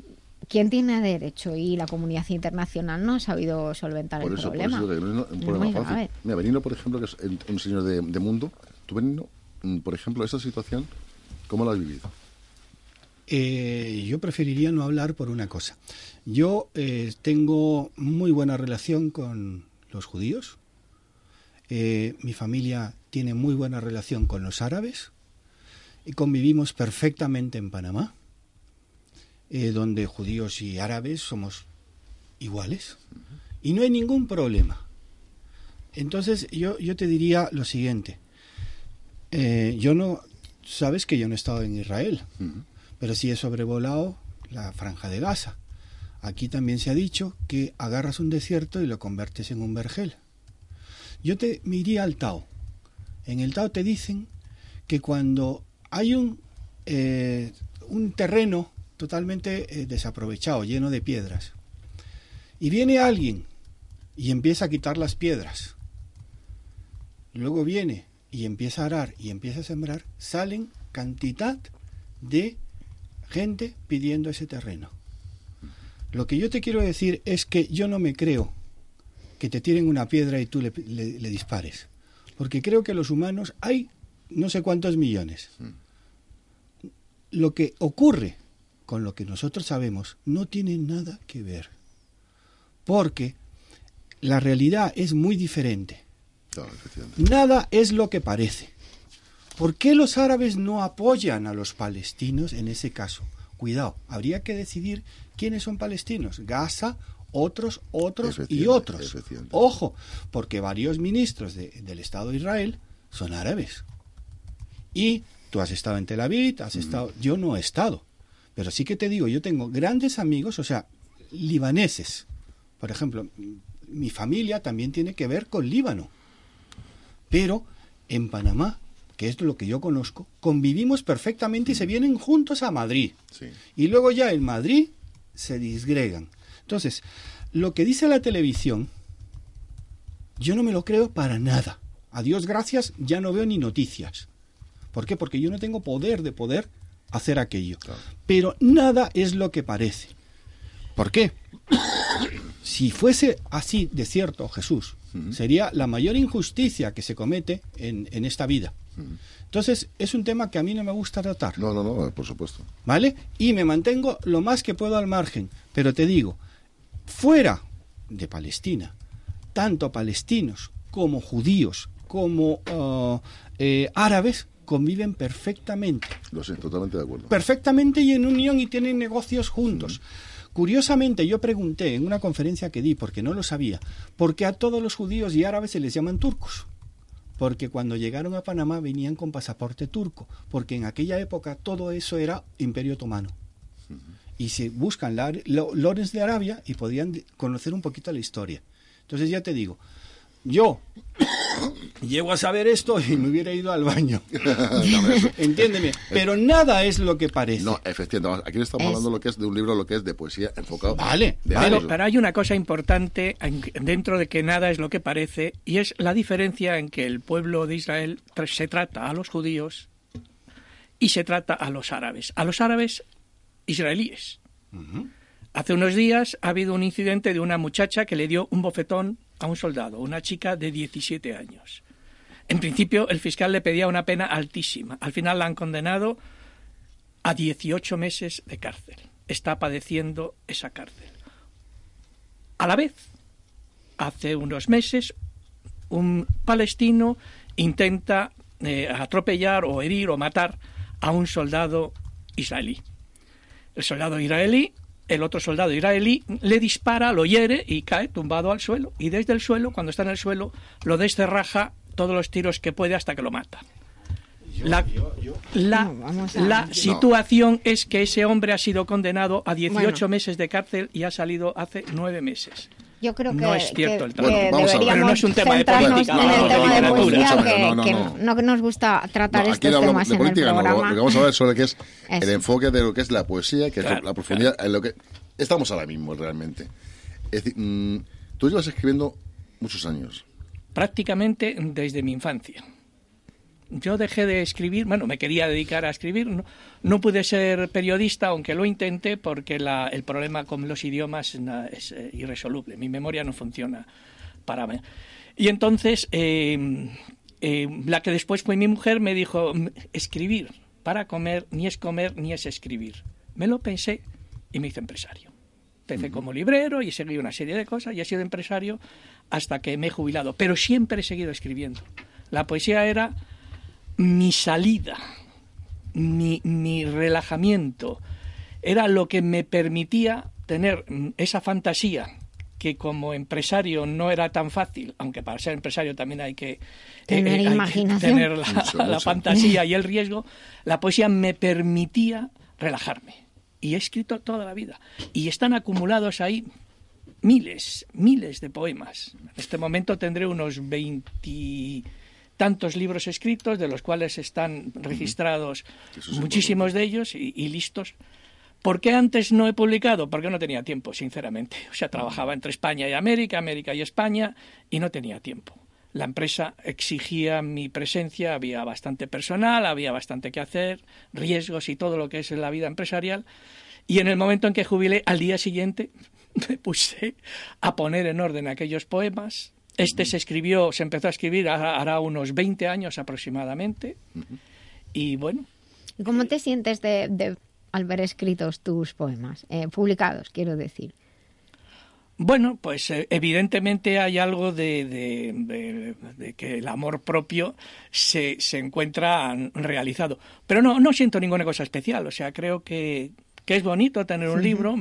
¿quién tiene derecho? Y la comunidad internacional no ha sabido solventar el problema. Por eso, un problema fácil. Mira, Benino, por ejemplo, que es un señor de, mundo, tú, Benino, mm, por ejemplo, esa situación, ¿cómo la has vivido? Eh, yo preferiría no hablar por una cosa. Yo eh, tengo muy buena relación con los judíos, eh, mi familia tiene muy buena relación con los árabes y convivimos perfectamente en Panamá, eh, donde judíos y árabes somos iguales y no hay ningún problema. Entonces yo, yo te diría lo siguiente, eh, yo no, sabes que yo no he estado en Israel, pero sí he sobrevolado la franja de Gaza. Aquí también se ha dicho que agarras un desierto y lo convertes en un vergel. Yo te me iría al Tao. En el Tao te dicen que cuando hay un, eh, un terreno totalmente eh, desaprovechado, lleno de piedras, y viene alguien y empieza a quitar las piedras, luego viene y empieza a arar y empieza a sembrar, salen cantidad de gente pidiendo ese terreno. Lo que yo te quiero decir es que yo no me creo que te tiren una piedra y tú le, dispares. Porque creo que los humanos hay no sé cuántos millones. Lo que ocurre con lo que nosotros sabemos no tiene nada que ver. Porque la realidad es muy diferente. nada es lo que parece. ¿Por qué los árabes no apoyan a los palestinos en ese caso? Cuidado, habría que decidir quiénes son palestinos, Gaza otros, otros y otros. Ojo, porque varios ministros del Estado de Israel son árabes. Y tú has estado en Tel Aviv, has estado, yo no he estado. Pero sí que te digo, yo tengo grandes amigos, o sea, libaneses. Por ejemplo, mi familia también tiene que ver con Líbano. Pero en Panamá, que es lo que yo conozco, convivimos perfectamente y se vienen juntos a Madrid. Y luego ya en Madrid se disgregan. Entonces, lo que dice la televisión, yo no me lo creo para nada. A Dios gracias, ya no veo ni noticias. ¿Por qué? Porque yo no tengo poder de poder hacer aquello. Pero nada es lo que parece. ¿Por qué? [coughs] si fuese así de cierto Jesús, sería la mayor injusticia que se comete en, en esta vida. Entonces, es un tema que a mí no me gusta tratar. No, no, no, por supuesto. ¿Vale? Y me mantengo lo más que puedo al margen. Pero te digo, fuera de Palestina, tanto palestinos como judíos, como uh, eh, árabes, conviven perfectamente. Lo sé, totalmente de acuerdo. Perfectamente y en unión y tienen negocios juntos. Curiosamente, yo pregunté en una conferencia que di, porque no lo sabía, por qué a todos los judíos y árabes se les llaman turcos. Porque cuando llegaron a Panamá venían con pasaporte turco, porque en aquella época todo eso era imperio otomano. Y se buscan la, Lorenz de Arabia y podían conocer un poquito la historia. Entonces ya te digo, yo [coughs] llego a saber esto y me hubiera ido al baño. [laughs] Entiéndeme. Pero nada es lo que parece. No, efectivamente. Aquí estamos hablando lo que es de un libro, lo que es de poesía enfocado. Vale. pero, pero, hay una cosa importante dentro de que nada es lo que parece y es la diferencia en que el pueblo de Israel se trata a los judíos y se trata a los árabes. A los árabes israelíes. Hace unos días ha habido un incidente de una muchacha que le dio un bofetón a un soldado, una chica de 17 años. En principio, el fiscal le pedía una pena altísima. Al final la han condenado a 18 meses de cárcel. Está padeciendo esa cárcel. A la vez, hace unos meses, un palestino intenta eh, atropellar o herir o matar a un soldado israelí. El soldado israelí el otro soldado israelí le dispara, lo hiere y cae tumbado al suelo. Y desde el suelo, cuando está en el suelo, lo descerraja todos los tiros que puede hasta que lo mata. La, la, situación es que ese hombre ha sido condenado a 18 meses de cárcel y ha salido hace nueve meses. Yo creo que, no es cierto el Pero no es un tema de política. En el tema de poesía, que, no, nos gusta tratar estos temas en el programa. lo que vamos a ver sobre qué es [laughs] el enfoque de lo que es la poesía, que es la profundidad, en lo que estamos ahora mismo realmente. Es decir, mm, tú llevas escribiendo muchos años. Prácticamente desde mi infancia yo dejé de escribir, bueno, me quería dedicar a escribir, no, pude ser periodista, aunque lo intenté, porque el problema con los idiomas es eh, irresoluble, mi memoria no funciona para mí. Y entonces, eh, eh, la que después fue mi mujer me dijo, escribir para comer ni es comer ni es escribir. Me lo pensé y me hice empresario. Empecé como librero y seguí una serie de cosas y he sido empresario hasta que me he jubilado, pero siempre he seguido escribiendo. La poesía era mi salida, mi, relajamiento, era lo que me permitía tener esa fantasía que como empresario no era tan fácil, aunque para ser empresario también hay que tener, eh, tener la, fantasía y el riesgo, la poesía me permitía relajarme. Y he escrito toda la vida. Y están acumulados ahí miles, miles de poemas. En este momento tendré unos 20 tantos libros escritos, de los cuales están registrados muchísimos de ellos y, listos. ¿Por qué antes no he publicado? Porque no tenía tiempo, sinceramente. O sea, trabajaba entre España y América, América y España, y no tenía tiempo. La empresa exigía mi presencia, había bastante personal, había bastante que hacer, riesgos y todo lo que es la vida empresarial. Y en el momento en que jubilé, al día siguiente, [laughs] me puse a poner en orden aquellos poemas, este se escribió, se empezó a escribir hará unos 20 años aproximadamente. Y bueno. ¿Cómo te sientes de, al ver escritos tus poemas, eh, publicados, quiero decir? Bueno, pues eh, evidentemente hay algo de, que el amor propio se, se, encuentra realizado. Pero no, no siento ninguna cosa especial. O sea, creo que, que es bonito tener un libro.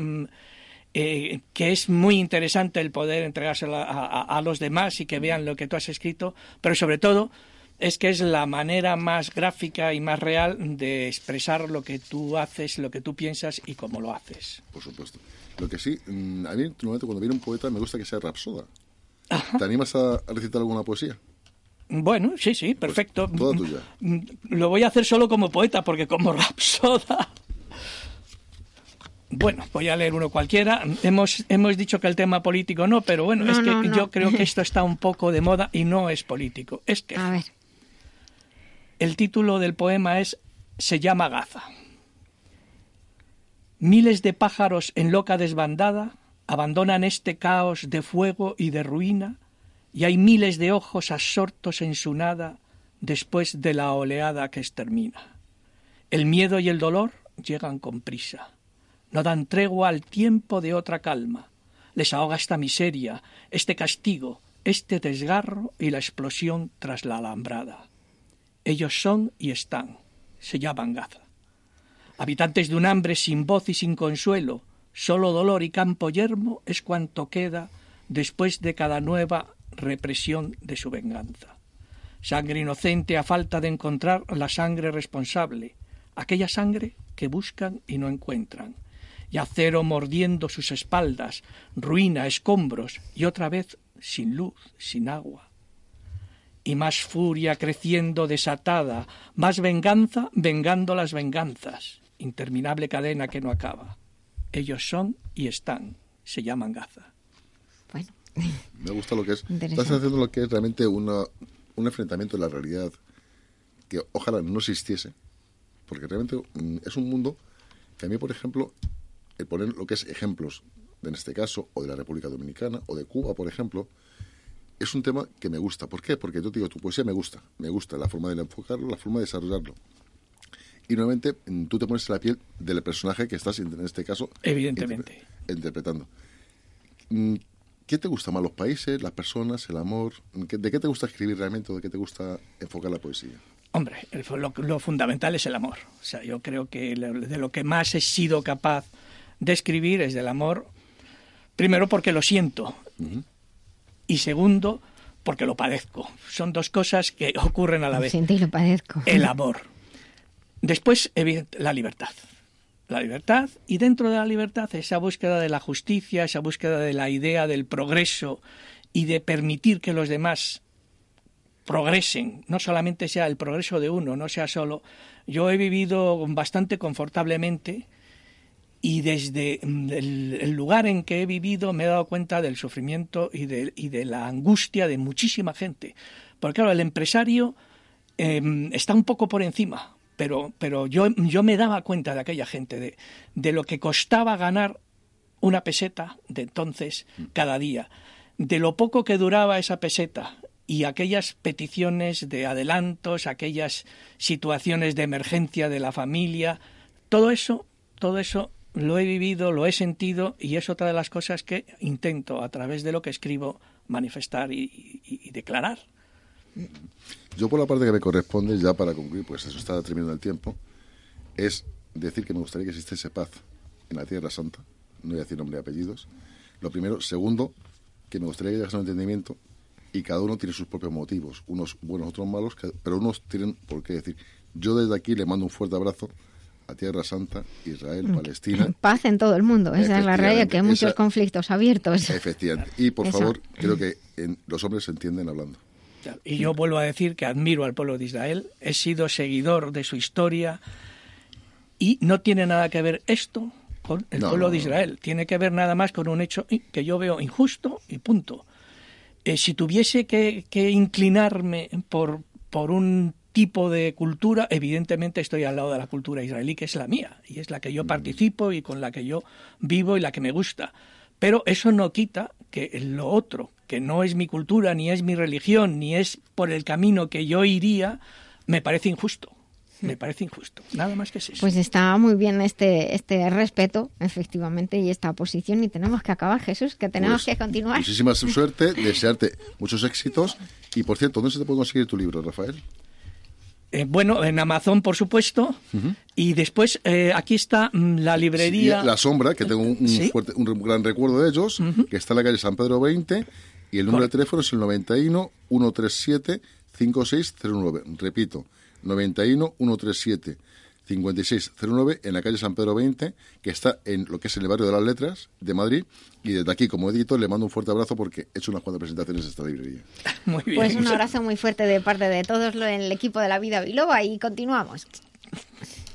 Mm, eh, que es muy interesante el poder entregárselo a, los demás y que vean lo que tú has escrito, pero sobre todo es que es la manera más gráfica y más real de expresar lo que tú haces, lo que tú piensas y cómo lo haces. Por supuesto. Lo que sí, mm, a mí cuando viene un poeta me gusta que sea rapsoda. ¿Te animas a recitar alguna poesía? Bueno, sí, sí, perfecto. toda tuya. Lo voy a hacer solo como poeta, porque como rapsoda... Bueno, voy a leer uno cualquiera. Hemos, hemos dicho que el tema político no, pero bueno, es que yo creo que [laughs] esto está un poco de moda y no es político. Es que... A ver. El título del poema es Se llama Gaza. Miles de pájaros en loca desbandada abandonan este caos de fuego y de ruina, y hay miles de ojos absortos en su nada después de la oleada que extermina. El miedo y el dolor llegan con prisa, no dan tregua al tiempo de otra calma, les ahoga esta miseria, este castigo, este desgarro y la explosión tras la alambrada. Ellos son y están, se llaman Gaza. Habitantes de un hambre sin voz y sin consuelo, Solo dolor y campo yermo es cuanto queda después de cada nueva represión de su venganza. Sangre inocente a falta de encontrar la sangre responsable, aquella sangre que buscan y no encuentran, y acero mordiendo sus espaldas, ruina, escombros, y otra vez sin luz, sin agua. Y más furia creciendo desatada, más venganza vengando las venganzas, interminable cadena que no acaba. Ellos son y están. Se llaman Gaza. Bueno. Me gusta lo que es. [laughs] Estás haciendo lo que es realmente una, un enfrentamiento de la realidad que ojalá no existiese. Porque realmente mm, es un mundo que a mí, por ejemplo, el poner lo que es ejemplos, en este caso, o de la República Dominicana, o de Cuba, por ejemplo, es un tema que me gusta. ¿Por qué? Porque yo te digo, tu poesía me gusta. Me gusta la forma de enfocarlo, la forma de desarrollarlo y nuevamente mm, tú te pones en la piel del personaje que estás, en este caso, evidentemente interpretando. Mm, ¿Qué te gusta más, los países, las personas, el amor? ¿De qué te gusta escribir realmente o de qué te gusta enfocar la poesía? Hombre, lo, fundamental es el amor. O sea, yo creo que de lo que más he sido capaz de escribir es del amor, primero porque lo siento y segundo porque lo padezco. Son dos cosas que [laughs] ocurren a la vez. Siento y lo padezco. El amor Después, la libertad. La libertad y dentro de la libertad esa búsqueda de la justicia, esa búsqueda de la idea del progreso y de permitir que los demás progresen, no solamente sea el progreso de uno, no sea solo. Yo he vivido bastante confortablemente y desde el, lugar en que he vivido me he dado cuenta del sufrimiento y de, y de la angustia de muchísima gente. Porque claro, el empresario em, está un poco por encima, pero, pero yo, yo me daba cuenta de aquella gente, de, de lo que costaba ganar una peseta de entonces cada día, de lo poco que duraba esa peseta y aquellas peticiones de adelantos, aquellas situaciones de emergencia de la familia, todo eso, todo eso lo he vivido, lo he sentido y es otra de las cosas que intento a través de lo que escribo manifestar y, declarar. Yo por la parte que me corresponde, ya para concluir, pues eso está terminando el tiempo, es decir que me gustaría que existiese paz en la Tierra Santa, no voy a decir nombre y apellidos. Lo primero. Segundo, que me gustaría que llegase un entendimiento y cada uno tiene sus propios motivos, unos buenos, otros malos, pero unos tienen por qué decir. Yo desde aquí le mando un fuerte abrazo a Tierra Santa, Israel, mm. Palestina. [laughs] Paz en todo el mundo, esa es la realidad, que hay muchos conflictos abiertos. Efectivamente. Y por favor, creo que los hombres se entienden hablando. Y yo vuelvo a decir que admiro al pueblo de Israel, he sido seguidor de su historia y no tiene nada que ver esto con el pueblo de Israel, tiene que ver nada más con un hecho que yo veo injusto y punto. Eh, si tuviese que, inclinarme por, por un tipo de cultura, evidentemente estoy al lado de la cultura israelí, que es la mía, y es la que yo mm. participo y con la que yo vivo y la que me gusta. Pero eso no quita que lo otro, que no es mi cultura, ni es mi religión, ni es por el camino que yo iría, me parece injusto. Me parece injusto. Nada más que eso. Pues está muy bien este, este respeto, efectivamente, y esta posición. Y tenemos que acabar, Jesús, que tenemos pues que continuar. Muchísima [laughs] suerte, desearte muchos éxitos. Y por cierto, ¿dónde se te puede conseguir tu libro, Rafael? Eh, bueno, en Amazon, por supuesto. Y después, eh, aquí está mm, la librería. la Sombra, que tengo un, gran recuerdo de ellos, que está en la calle San Pedro 20 y el número de teléfono es el 91 137 5609. Repito, 91 137 5609 en la calle San Pedro 20, que está en lo que es el barrio de las Letras de Madrid. Y desde aquí, como editor, le mando un fuerte abrazo porque he hecho unas cuantas presentaciones de esta librería. [laughs] Muy bien. Pues un abrazo muy fuerte de parte de todos en el equipo de la vida Biloba y continuamos.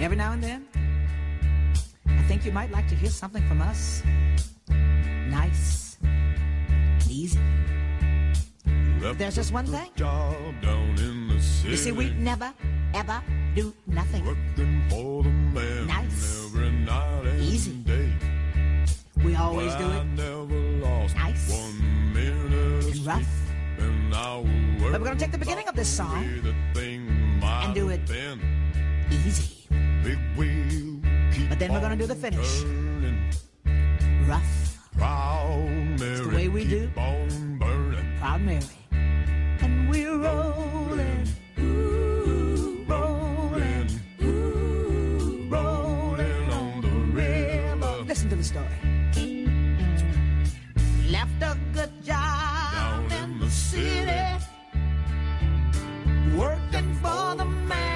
Every now and then, I think you might like to hear something from us. Nice, and easy. There's just one thing. You see, we never, ever do nothing. Nice, easy. We always do it nice and rough. But we're going to take the beginning of this song and do it easy. But then we're gonna do the finish. Rough. Proud Mary. It's the way we do. Proud Mary. And we're rolling. Ooh, rolling. Ooh, rolling on the river. Listen to the story. Left a good job down in the city. Working for the man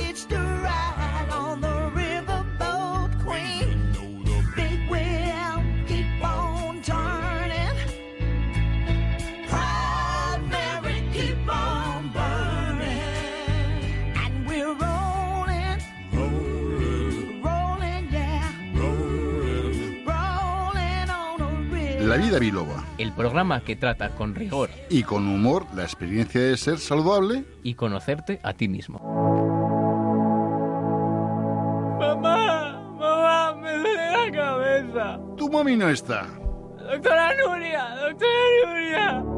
hitched a ride on the riverboat queen. The big wheel keep on turning. Proud Mary keep on burning. And we're rolling, rolling, rolling, yeah. Rolling, rolling on a river. La vida biloba. El programa que trata con rigor Y con humor la experiencia de ser saludable. y conocerte a ti mismo. Tu mami no está. Doctora Nuria, doctora Nuria.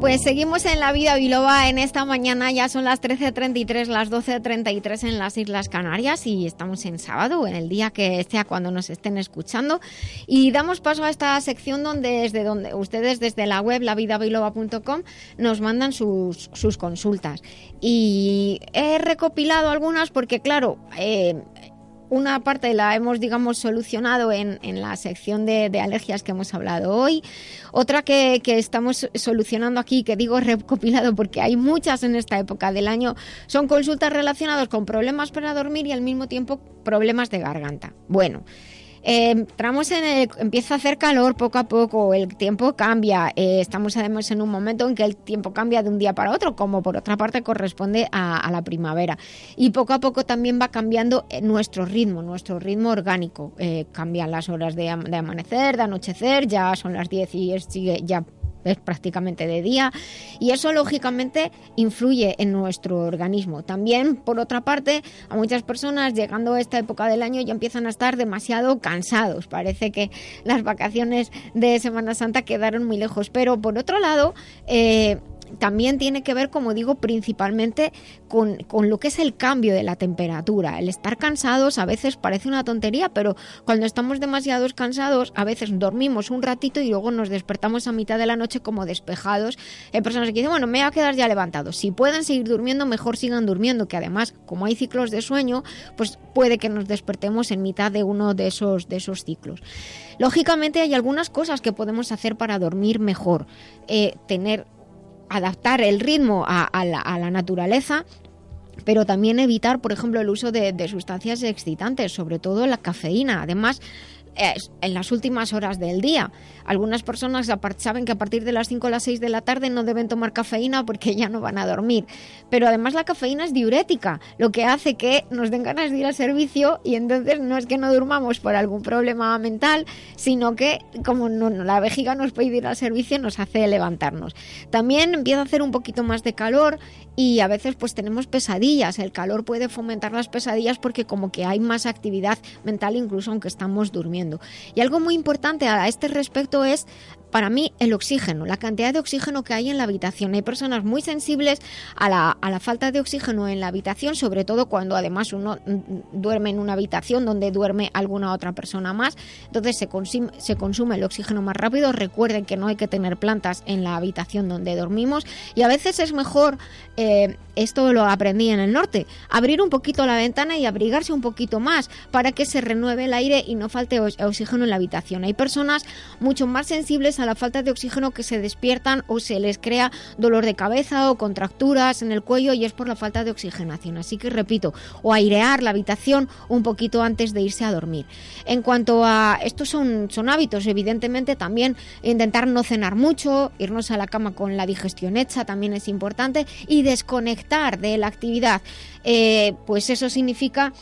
Pues seguimos en la vida biloba en esta mañana, ya son las 13.33, las 12.33 en las Islas Canarias y estamos en sábado, en el día que sea cuando nos estén escuchando. Y damos paso a esta sección donde desde donde ustedes desde la web lavidabiloba.com nos mandan sus, sus consultas. Y he recopilado algunas porque claro, eh, una parte la hemos, digamos, solucionado en, en la sección de, de alergias que hemos hablado hoy. Otra que, que estamos solucionando aquí, que digo recopilado porque hay muchas en esta época del año, son consultas relacionadas con problemas para dormir y al mismo tiempo problemas de garganta. Bueno. Eh, entramos en el, empieza a hacer calor poco a poco, el tiempo cambia, eh, estamos además en un momento en que el tiempo cambia de un día para otro, como por otra parte corresponde a, la primavera. Y poco a poco también va cambiando eh, nuestro ritmo, nuestro ritmo orgánico. Eh, cambian las horas de amanecer, de anochecer, ya son las 10 y es- sigue ya es prácticamente de día y eso lógicamente influye en nuestro organismo. También, por otra parte, a muchas personas llegando a esta época del año ya empiezan a estar demasiado cansados. Parece que las vacaciones de Semana Santa quedaron muy lejos, pero por otro lado, eh, también tiene que ver, como digo, principalmente con, con lo que es el cambio de la temperatura. El estar cansados a veces parece una tontería, pero cuando estamos demasiado cansados, a veces dormimos un ratito y luego nos despertamos a mitad de la noche como despejados. Hay personas que dicen, bueno, me voy a quedar ya levantado. Si pueden seguir durmiendo, mejor sigan durmiendo, que además, como hay ciclos de sueño, pues puede que nos despertemos en mitad de uno de esos, de esos ciclos. Lógicamente hay algunas cosas que podemos hacer para dormir mejor. Eh, tener adaptar el ritmo a, a la, a la naturaleza pero también evitar, por ejemplo, el uso de, de, sustancias excitantes, sobre todo la cafeína. Además, en las últimas horas del día. Algunas personas saben que a partir de las 5 o las 6 de la tarde no deben tomar cafeína porque ya no van a dormir. Pero además la cafeína es diurética, lo que hace que nos den ganas de ir al servicio y entonces no es que no durmamos por algún problema mental, sino que como la vejiga nos puede ir al servicio nos hace levantarnos. También empieza a hacer un poquito más de calor y a veces pues tenemos pesadillas. El calor puede fomentar las pesadillas porque como que hay más actividad mental incluso aunque estamos durmiendo. Y algo muy importante a este respecto es para mí el oxígeno, la cantidad de oxígeno que hay en la habitación. Hay personas muy sensibles a la, a la, falta de oxígeno en la habitación, sobre todo cuando además uno duerme en una habitación donde duerme alguna otra persona más. Entonces se consume, se consume el oxígeno más rápido. Recuerden que no hay que tener plantas en la habitación donde dormimos y a veces es mejor, eh, esto lo aprendí en el norte, abrir un poquito la ventana y abrigarse un poquito más para que se renueve el aire y no falte oxígeno en la habitación. Hay personas mucho más sensibles a la falta de oxígeno que se despiertan o se les crea dolor de cabeza o contracturas en el cuello y es por la falta de oxigenación. Así que repito, o airear la habitación un poquito antes de irse a dormir. En cuanto a estos son, son hábitos, evidentemente también intentar no cenar mucho, irnos a la cama con la digestión hecha también es importante y desconectar de la actividad. Eh, pues eso significa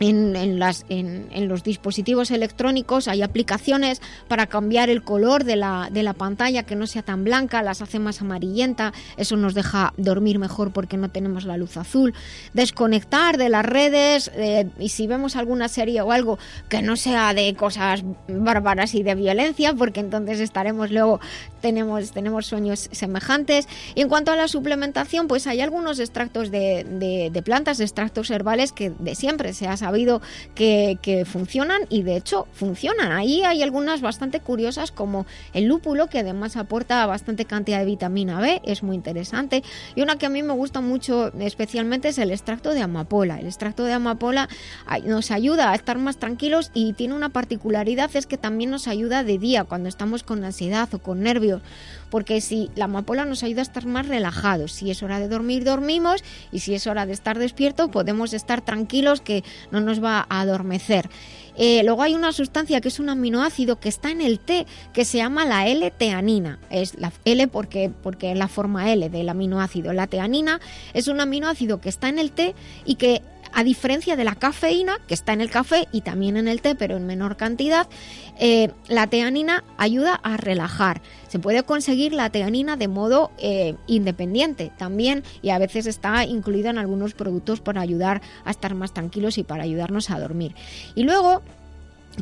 en, en, los dispositivos electrónicos hay aplicaciones para cambiar el color de la, de la, pantalla, que no sea tan blanca, las hace más amarillenta, eso nos deja dormir mejor porque no tenemos la luz azul. Desconectar de las redes eh, y si vemos alguna serie o algo que no sea de cosas bárbaras y de violencia, porque entonces estaremos luego, tenemos, tenemos sueños semejantes. Y en cuanto a la suplementación, pues hay algunos extractos de, de, plantas, extractos herbales que de siempre se ha sabido que, que, funcionan y de hecho funcionan. Ahí hay algunas bastante curiosas como el lúpulo que además aporta bastante cantidad de vitamina B, es muy interesante. Y una que a mí me gusta mucho especialmente es el extracto de amapola. El extracto de amapola nos ayuda a estar más tranquilos y tiene una particularidad es que también nos ayuda de día cuando estamos con ansiedad o con nervios porque si la amapola nos ayuda a estar más relajados, si es hora de dormir, dormimos, y si es hora de estar despierto, podemos estar tranquilos que no nos va a adormecer. Eh, luego hay una sustancia que es un aminoácido que está en el té que se llama la L-teanina. Es la L porque, porque es la forma L del aminoácido. La teanina es un aminoácido que está en el té y que a diferencia de la cafeína, que está en el café y también en el té, pero en menor cantidad, eh, la teanina ayuda a relajar. Se puede conseguir la teanina de modo eh, independiente también y a veces está incluida en algunos productos para ayudar a estar más tranquilos y para ayudarnos a dormir. Y luego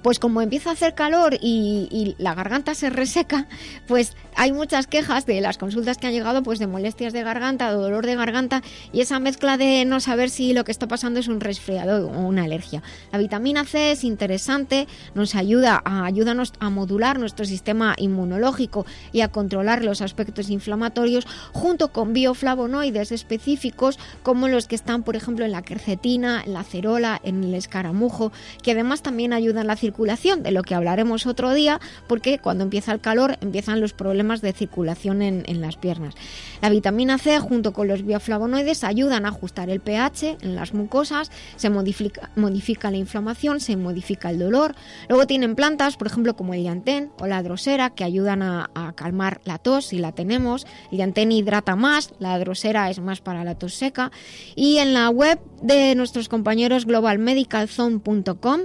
pues como empieza a hacer calor y, la garganta se reseca, pues hay muchas quejas de las consultas que han llegado pues de molestias de garganta, de dolor de garganta y esa mezcla de no saber si lo que está pasando es un resfriado o una alergia. La vitamina C es interesante, nos ayuda a ayudarnos a modular nuestro sistema inmunológico y a controlar los aspectos inflamatorios junto con bioflavonoides específicos como los que están por ejemplo en la quercetina, en la cerola, en el escaramujo, que además también ayudan la circulación, de lo que hablaremos otro día, porque cuando empieza el calor empiezan los problemas de circulación en, en las piernas. La vitamina C junto con los bioflavonoides ayudan a ajustar el pH en las mucosas, se modifica, modifica la inflamación, se modifica el dolor. Luego tienen plantas, por ejemplo, como el llantén o la drosera, que ayudan a, calmar la tos si la tenemos. El llantén hidrata más, la drosera es más para la tos seca. Y en la web de nuestros compañeros globalmedicalzone.com,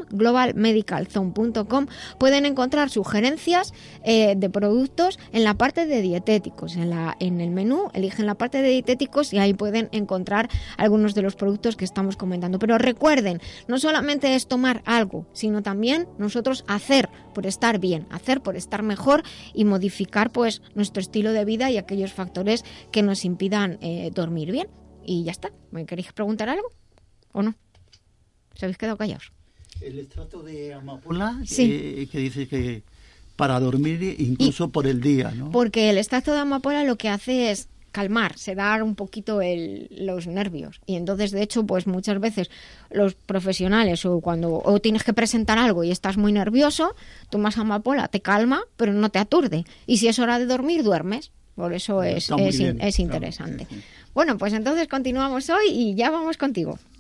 pueden encontrar sugerencias eh, de productos en la parte de dietéticos. En, la, en el menú eligen la parte de dietéticos y ahí pueden encontrar algunos de los productos que estamos comentando. Pero recuerden, no solamente es tomar algo, sino también nosotros hacer por estar bien, hacer por estar mejor y modificar pues nuestro estilo de vida y aquellos factores que nos impidan eh, dormir bien. Y ya está. ¿Me queréis preguntar algo? ¿O no? ¿Os habéis quedado callados? El extracto de amapola, Sí. eh, que dice que para dormir incluso por el día, ¿no? Porque el extracto de amapola lo que hace es calmar, sedar un poquito el- los nervios. Y entonces, de hecho, pues muchas veces los profesionales o cuando o tienes que presentar algo y estás muy nervioso, tomas amapola, te calma, pero no te aturde. Y si es hora de dormir, duermes. Por eso es, bien, es interesante. Bueno, pues entonces continuamos hoy y ya vamos contigo.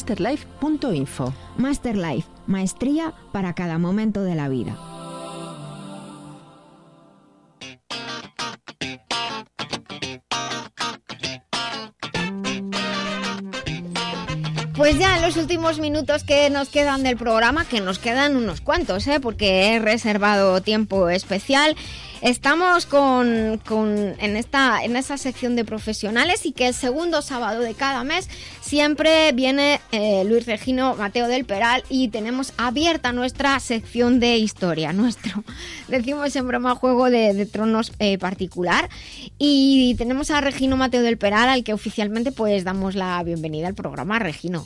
masterlife.info. Master Life, maestría para cada momento de la vida. Pues ya en los últimos minutos que nos quedan del programa, que nos quedan unos cuantos, ¿eh? porque he reservado tiempo especial. Estamos con, con- en, esta, en esa sección de profesionales y que el segundo sábado de cada mes siempre viene eh, Luis Regino Mateo del Peral y tenemos abierta nuestra sección de historia, [laughs] nuestro, decimos en broma, juego de, de tronos eh, particular. Y tenemos a Regino Mateo del Peral al que oficialmente pues damos la bienvenida al programa, Regino.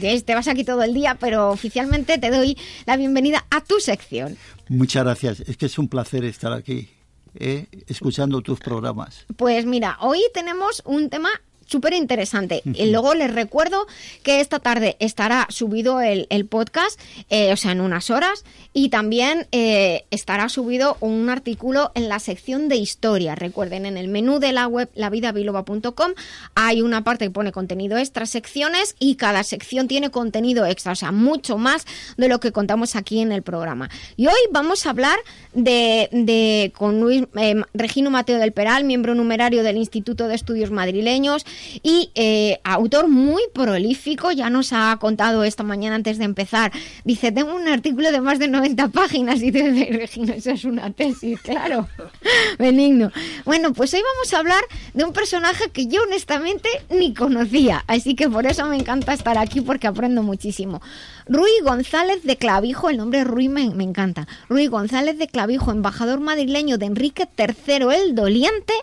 Te vas aquí todo el día, pero oficialmente te doy la bienvenida a tu sección. Muchas gracias. Es que es un placer estar aquí, ¿eh? escuchando tus programas. Pues mira, hoy tenemos un tema súper interesante. Y luego les recuerdo que esta tarde estará subido el, el podcast, eh, o sea, en unas horas, y también eh, estará subido un artículo en la sección de historia. Recuerden, en el menú de la web lavidabiloba.com hay una parte que pone contenido extra, secciones, y cada sección tiene contenido extra, o sea, mucho más de lo que contamos aquí en el programa. Y hoy vamos a hablar de, de- con Luis eh, Regino Mateo del Peral, miembro numerario del Instituto de Estudios Madrileños y eh, autor muy prolífico, ya nos ha contado esta mañana antes de empezar. Dice, tengo un artículo de más de 90 páginas y dice, Regino, eso es una tesis, [laughs] claro. [laughs] Benigno. Bueno, pues hoy vamos a hablar de un personaje que yo honestamente ni conocía, así que por eso me encanta estar aquí porque aprendo muchísimo. Rui González de Clavijo, el nombre Rui me, me encanta. Rui González de Clavijo, embajador madrileño de Enrique III el Doliente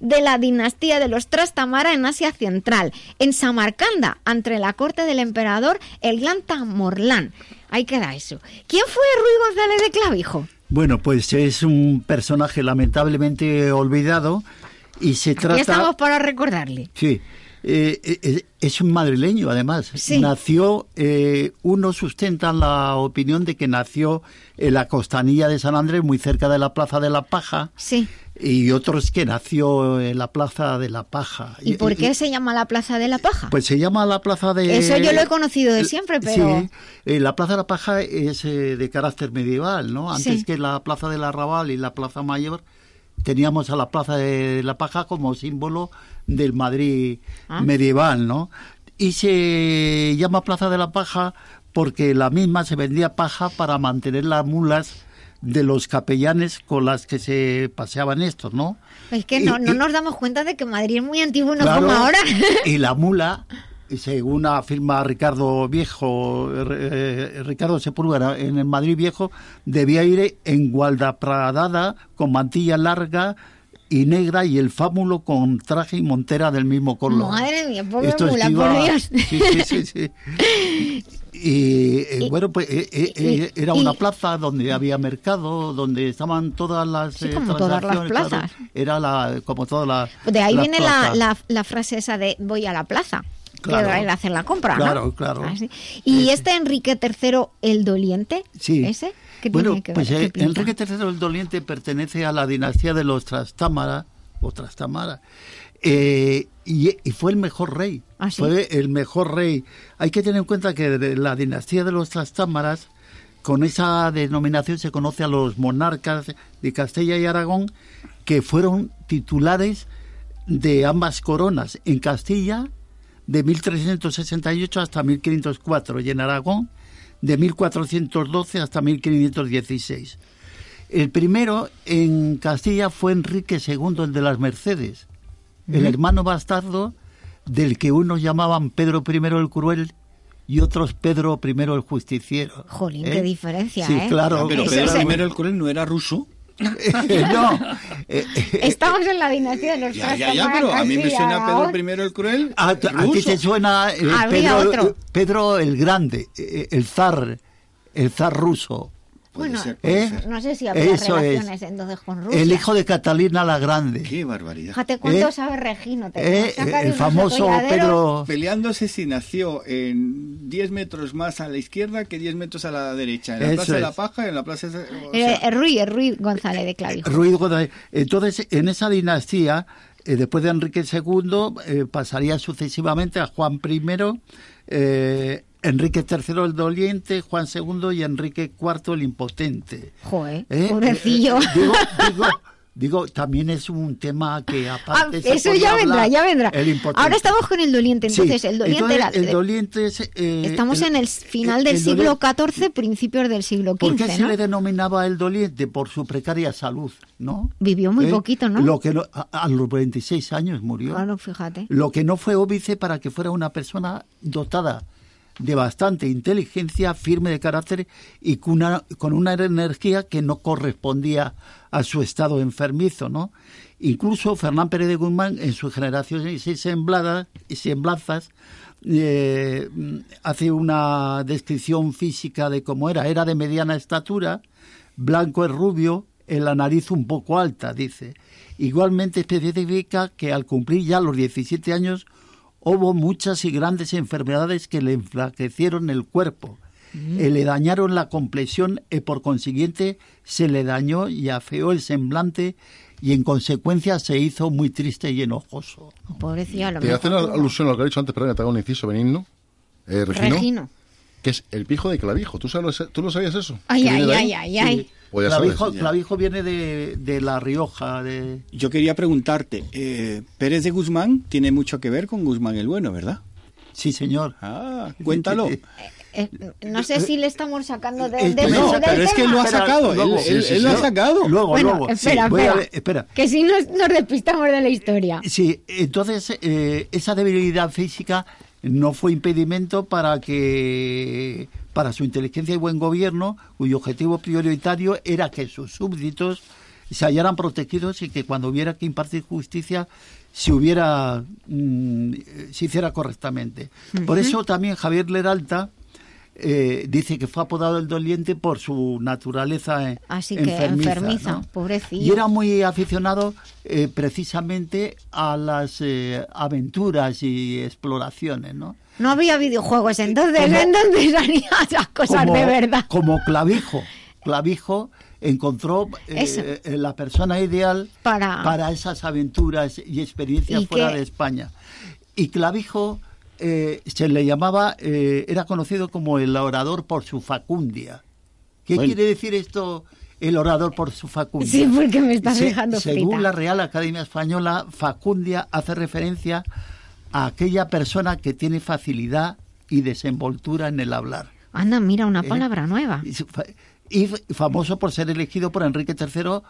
de la dinastía de los Trastamara en Asia Central, en Samarcanda, ante la corte del emperador el Gran Tamorlán. Ahí queda eso. ¿Quién fue Rui González de Clavijo? Bueno, pues es un personaje lamentablemente olvidado y se trata... Ya estamos para recordarle. Sí, eh, eh, es un madrileño además. Sí. Nació, eh, unos sustentan la opinión de que nació en la costanilla de San Andrés, muy cerca de la Plaza de la Paja. Sí. Y otros que nació en la Plaza de la Paja. ¿Y por qué se llama la Plaza de la Paja? Pues se llama la Plaza de... Eso yo lo he conocido de siempre, pero... Sí, eh, la Plaza de la Paja es eh, de carácter medieval, ¿no? Antes Sí. que la Plaza del Arrabal y la Plaza Mayor, teníamos a la Plaza de la Paja como símbolo del Madrid Ah. medieval, ¿no? Y se llama Plaza de la Paja porque la misma se vendía paja para mantener las mulas de los capellanes con las que se paseaban estos, ¿no? Es que Y- no, nos damos cuenta de que Madrid es muy antiguo, no Claro, como ahora. Y la mula, [laughs] según afirma Ricardo Viejo, eh, Ricardo Sepúlveda, en el Madrid Viejo, debía ir en gualdapradada, con mantilla larga y negra y el fámulo con traje y montera del mismo color. Madre mía, pobre Esto es mula, por Dios. [laughs] Sí, sí, sí, sí. Y, eh, bueno, pues eh, eh, eh, era una plaza donde había mercado, donde estaban todas las Sí, eh, como todas las claro. plazas. Era la, como todas las De ahí las viene la, la, la frase esa de voy a la plaza. Claro. Que va a ir a hacer la compra, ¿no? Claro, claro. Así. Y este Enrique III el Doliente, Sí. ese, ¿Qué Bueno, tiene que pues eh? Enrique III el Doliente pertenece a la dinastía de los Trastámara, o Trastámara, eh, y, y fue el mejor rey. ¿Ah, sí? Fue el mejor rey. Hay que tener en cuenta que de la dinastía de los Trastámaras, con esa denominación se conoce a los monarcas de Castilla y Aragón, que fueron titulares de ambas coronas. En Castilla, de 1368 hasta 1504, y en Aragón, de 1412 hasta 1516. El primero en Castilla fue Enrique II, el de las Mercedes, el hermano bastardo del que unos llamaban Pedro I el Cruel y otros Pedro I el Justiciero. Jolín, ¿Eh? qué diferencia, Sí, ¿eh? claro. Pero Pedro I el Cruel no era ruso. [laughs] no, [laughs] Estamos en la dinastía de los Ya, ya, ya, pero a mí me suena Pedro I el Cruel. A, a ti te suena eh, Pedro. Pedro el Grande, eh, el zar, el zar ruso. Bueno, ¿Eh? no sé si habría Eso es. relaciones entonces con Rusia. El hijo de Catalina la Grande. Qué barbaridad. Fíjate cuánto ¿Eh? sabe Regino. Te Eh, el famoso. Pedro... Peleándose si nació en 10 metros más a la izquierda que 10 metros a la derecha. En la Eso Plaza de la es. Paja, en la Plaza... de- o Eh, sea, eh, Ruiz, eh, Ruiz González de Clavijo. Ruiz González. Entonces, en esa dinastía, eh, después de Enrique II, eh, pasaría sucesivamente a Juan I, eh, Enrique III el Doliente, Juan II y Enrique IV el Impotente. Joder, ¿Eh? pobrecillo. Eh, digo, digo, [laughs] digo, también es un tema que Ah, aparte... se eso ya vendrá, ya vendrá. el. Ahora estamos con el doliente. Sí, Entonces, el doliente entonces, era. el doliente es, eh, Estamos el- en el final del el siglo doliente- XIV, principios del siglo ¿Por qué XV, se ¿no? le denominaba el doliente? Por su precaria salud, ¿no? Vivió muy ¿Eh? poquito, ¿no? Lo que no- a, a los 26 años murió. Claro, fíjate. Lo que no fue óbice para que fuera una persona dotada de bastante inteligencia, firme de carácter y con una, con una energía que no correspondía a su estado enfermizo, ¿no? Incluso Fernán Pérez de Guzmán, en su generación y sembladas, y semblanzas, eh, hace una descripción física de cómo era. Era de mediana estatura, blanco es rubio, en la nariz un poco alta, dice. Igualmente especifica que al cumplir ya los 17 años hubo muchas y grandes enfermedades que le enflaquecieron el cuerpo, eh, le dañaron la complexión y por consiguiente se le dañó y afeó el semblante y en consecuencia se hizo muy triste y enojoso. Pobrecillo, a lo Te mejor. hacen alusión a lo que ha dicho antes, perdón, te hago un inciso benigno. Eh, Regino, Regino. Que es el pijo de clavijo. ¿Tú, sabes, ¿tú lo sabías eso? Ay, ¿Que viene ay, ay, ay, ay. Pues clavijo, sabes, clavijo viene de, de La Rioja, de... Yo quería preguntarte, eh, Pérez de Guzmán tiene mucho que ver con Guzmán el Bueno, ¿verdad? Sí, señor. Ah, cuéntalo. [laughs] Eh, no sé si le estamos sacando de, Eh, de- no, del pero es que lo ha sacado, él, luego, él- sí, sí, él lo ha sacado. Luego, Bueno, luego. espera, a espera. ver, espera. Que si nos, nos despistamos de la historia. Sí, entonces eh, esa debilidad física no fue impedimento para que para su inteligencia y buen gobierno, cuyo objetivo prioritario era que sus súbditos se hallaran protegidos y que cuando hubiera que impartir justicia se hubiera mm, se hiciera correctamente. Por eso también Javier Leralta eh, dice que fue apodado el doliente por su naturaleza eh, Así que enfermiza, ¿no? pobrecillo. Y era muy aficionado eh, precisamente a las eh, aventuras y exploraciones, ¿no? No había videojuegos entonces, Como- entonces haría esas cosas como, de verdad. Como Clavijo. Clavijo encontró eh, la persona ideal Para- esas aventuras y experiencias ¿Y fuera qué? de España. Y Clavijo eh, se le llamaba, eh, era conocido como el orador por su facundia. ¿Qué Bueno. quiere decir esto, el orador por su facundia? Sí, porque me estás Se- dejando Según frita. la Real Academia Española, facundia hace referencia a aquella persona que tiene facilidad y desenvoltura en el hablar. Anda, mira, una ¿Eh? palabra nueva. Y, famoso por ser elegido por Enrique III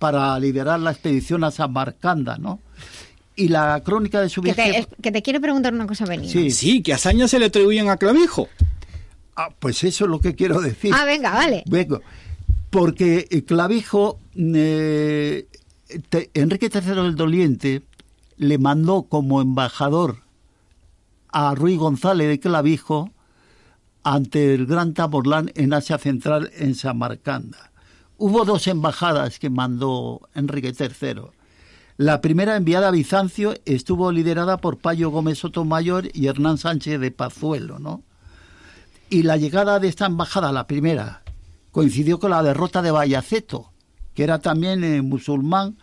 para liderar la expedición a Samarcanda, ¿no? Y la crónica de su Que viaje... te, es- que te quiero preguntar una cosa, Benito. Sí. Sí, que hazañas se le atribuyen a Clavijo. Ah, pues eso es lo que quiero decir. Ah, venga, vale. Vengo. Porque eh, Clavijo, eh, te- Enrique III el Doliente le mandó como embajador a Ruy González de Clavijo ante el Gran Tamorlán en Asia Central, en Samarcanda. Hubo dos embajadas que mandó Enrique III. La primera enviada a Bizancio estuvo liderada por Payo Gómez Sotomayor y Hernán Sánchez de Pazuelo, ¿no? Y la llegada de esta embajada, la primera, coincidió con la derrota de Bayaceto, que era también eh, musulmán,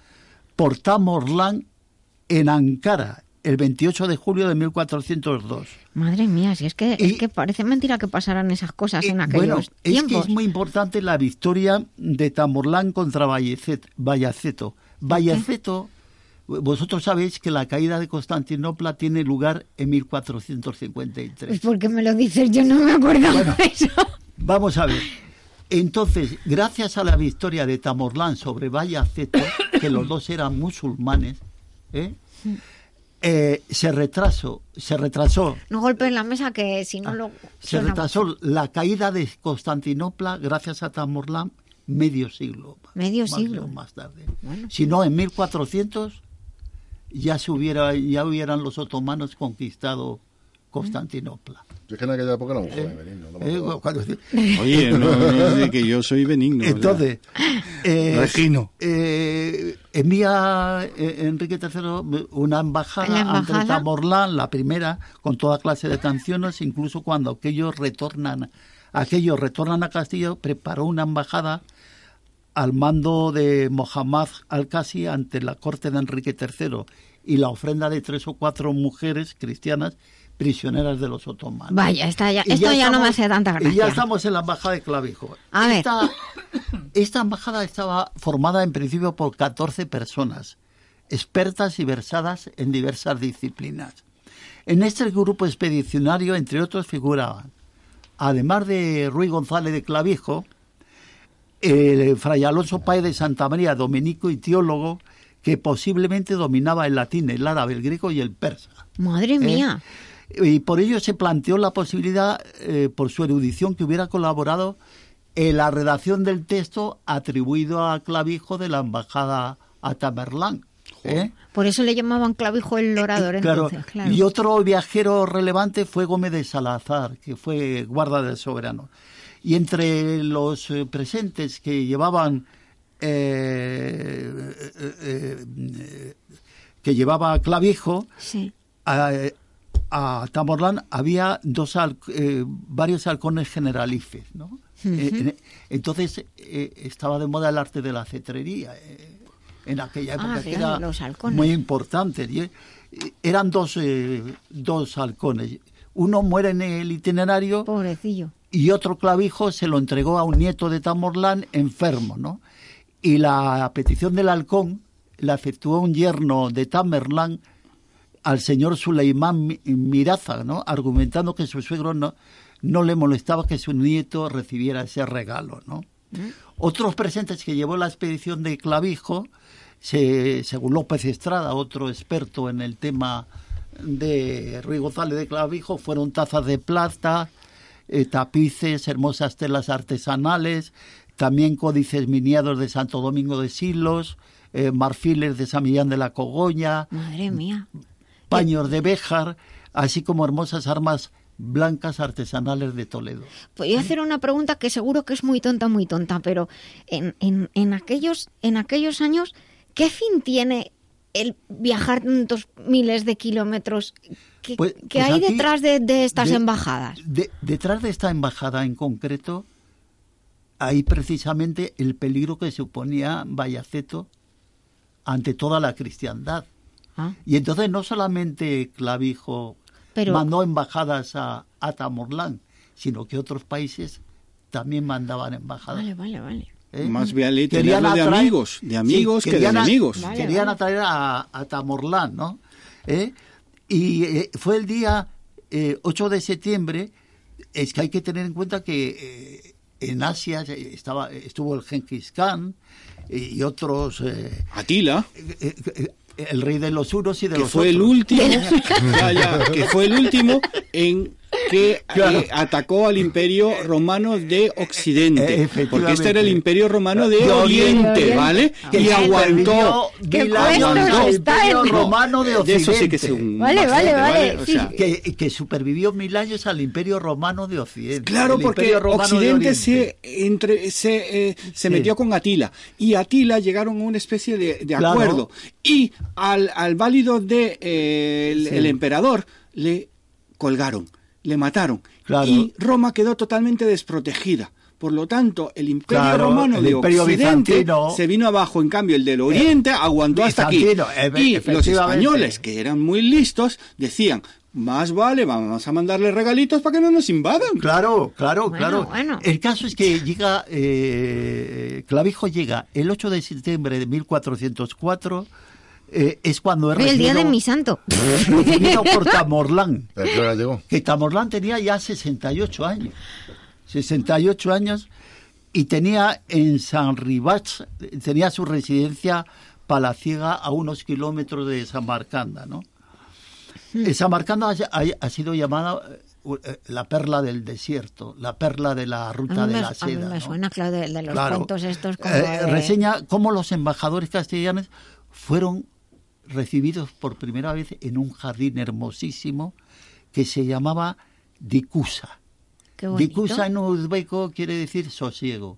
por Tamorlán en Ankara, el 28 de julio de 1402. Madre mía, si es que, es que parece mentira que pasaran esas cosas en aquellos Bueno, es que tiempos. es muy importante la victoria de Tamorlán contra Bayacet- Bayaceto. Vosotros sabéis que la caída de Constantinopla tiene lugar en 1453. Pues porque me lo dices, yo no me acuerdo de eso. Vamos a ver. Entonces, gracias a la victoria de Tamorlán sobre Bayaceto, que los dos eran musulmanes, ¿eh? Eh, se retrasó, se retrasó, No golpes la mesa que si no lo... Ah, se suena- retrasó la caída de Constantinopla gracias a Tamorlán medio siglo. Medio más- siglo. más tarde. Si no, en 1400 ya se hubiera, ya hubieran los otomanos conquistado Constantinopla. Yo es que en aquella época era un joven, Benigno, no me Eh, cuando- Oye, [laughs] no, no, de que yo soy benigno. Entonces, eh, Regino. eh, envía eh, Enrique III una embajada, La embajada. ante Tamorlán, la primera, con toda clase de canciones, incluso cuando aquellos retornan, aquellos retornan a Castillo, preparó una embajada al mando de Mohammad Al-Qasi ante la corte de Enrique III y la ofrenda de tres o cuatro mujeres cristianas prisioneras de los otomanos. Vaya, esta ya- esto ya no me hace tanta Y ya gracia. estamos en la embajada de Clavijo. A ver. Esta, esta embajada estaba formada en principio por 14 personas, expertas y versadas en diversas disciplinas. En este grupo expedicionario, entre otros, figuraban, además de Ruy González de Clavijo, el fray Alonso Páez de Santa María, dominico y teólogo, que posiblemente dominaba el latín, el árabe, el griego y el persa. Madre mía. Y por ello se planteó la posibilidad, eh, por su erudición, que hubiera colaborado en la redacción del texto atribuido a Clavijo de la embajada a Tamerlán. ¿eh? Por eso le llamaban clavijo el orador Claro. entonces, claro. Y otro viajero relevante fue Gómez de Salazar, que fue guarda del soberano. Y entre los eh, presentes que llevaban eh, eh, eh, que llevaba Clavijo Sí. a, a Tamorlán había dos eh, varios halcones generalifes, ¿no? En- entonces eh, estaba de moda el arte de la cetrería eh, en aquella época Ah, que era los halcones. muy importante. eran dos dos halcones. Uno muere en el itinerario Pobrecillo. Y otro clavijo se lo entregó a un nieto de Tamorlán enfermo, ¿no? Y la petición del halcón la efectuó un yerno de Tamerlán al señor Suleimán Mi- Miraza, ¿no? Argumentando que su suegro no, no le molestaba que su nieto recibiera ese regalo, ¿no? Otros presentes que llevó la expedición de Clavijo, se- según López Estrada, otro experto en el tema de Ruy González de Clavijo, fueron tazas de plata, eh, tapices, hermosas telas artesanales, también códices miniados de Santo Domingo de Silos, eh, marfiles de San Millán de la Cogoña, Madre mía. paños de Béjar, así como hermosas armas blancas artesanales de Toledo. Voy a hacer una pregunta que seguro que es muy tonta, muy tonta, pero en, en, en, aquellos, en aquellos años, ¿qué fin tiene el viajar tantos miles de kilómetros? ¿Qué, Pues- qué pues hay aquí, detrás de, de estas de- embajadas? De- detrás de esta embajada en concreto, hay precisamente el peligro que suponía Bayaceto ante toda la cristiandad. Ah. Y entonces no solamente Clavijo Pero- mandó embajadas a, a Tamorlán, sino que otros países también mandaban embajadas. Vale, vale, vale. ¿eh? Más vale Querían de amigos, de amigos que de enemigos. Vale, querían vale. atraer a, a Tamorlán, ¿no? ¿Eh? Y eh, fue el día eh, 8 de septiembre, es que hay que tener en cuenta que eh, en Asia estaba, estuvo el Genghis Khan eh, y otros... eh, Atila, el rey de los unos y de que los fue el último, [laughs] ya, ya, que fue el último en que Claro. eh, atacó al imperio romano de Occidente, Eh, porque este era el imperio romano de, De Oriente, Oriente. ¿vale? Que y aguantó. años puestos el está imperio el- romano de De Occidente. eso sí que es un Vale, vale, vale, O sí. sea, que, que supervivió mil años al Imperio Romano de Occidente. Claro, porque Occidente se, entre, se, eh, se Sí. metió con Atila y Atila llegaron a una especie de, de Claro. acuerdo y al, al válido de eh, el, Sí. el emperador le colgaron, le mataron Claro. y Roma quedó totalmente desprotegida Por lo tanto, el Imperio Claro, Romano el de Imperio Occidente bizantino- se vino abajo, en cambio el del Oriente aguantó hasta aquí. e- Y los españoles, que eran muy listos, decían, más vale, vamos a mandarle regalitos para que no nos invadan. Claro, claro, Bueno, claro. bueno. El caso es que llega, eh, Clavijo llega el 8 de septiembre de 1404, eh, es cuando es Hoy el día de recibido- mi santo. [laughs] recibido por Tamorlán. [laughs] Que Tamorlán tenía ya 68 años. 68 años y tenía en San Rivas, tenía su residencia palaciega a unos kilómetros de Samarcanda, ¿no? Eh, Samarcanda ha, ha- ha sido llamada eh, la perla del desierto, la perla de la A ruta mí de me, la a mí seda. me ¿no? suena, claro, de, de los Claro. cuentos estos como Eh, de- reseña cómo los embajadores castellanos fueron recibidos por primera vez en un jardín hermosísimo que se llamaba Dikusa. Dikusa en uzbeco quiere decir sosiego.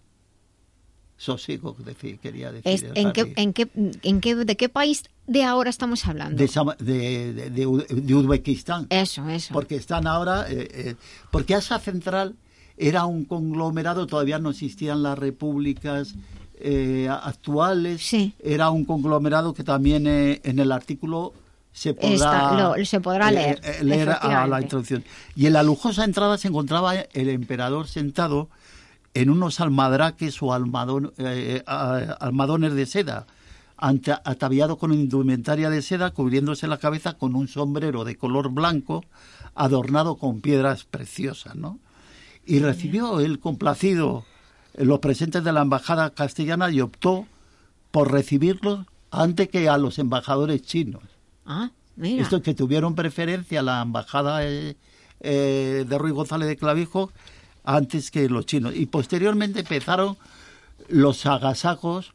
Sosiego decir- quería decir. Es- ¿en, qué, en, qué, en qué, ¿De qué país de ahora estamos hablando? de Uzbekistán. Eso, eso. Porque están ahora. eh, eh, porque Asia Central era un conglomerado, todavía no existían las repúblicas eh, actuales. Era un conglomerado que también eh, en el artículo se podrá, lo- se podrá leer, eh, leer a la introducción. Y en la lujosa entrada se encontraba el emperador sentado en unos almadraques o eh, almadones de seda, ataviado con indumentaria de seda, cubriéndose la cabeza con un sombrero de color blanco, adornado con piedras preciosas, ¿no? Y recibió el complacido los presentes de la embajada castellana y optó por recibirlos antes que a los embajadores chinos. Ah, mira. Estos que tuvieron preferencia a la embajada eh, eh, de Ruy González de Clavijo antes que los chinos. Y posteriormente empezaron los agasajos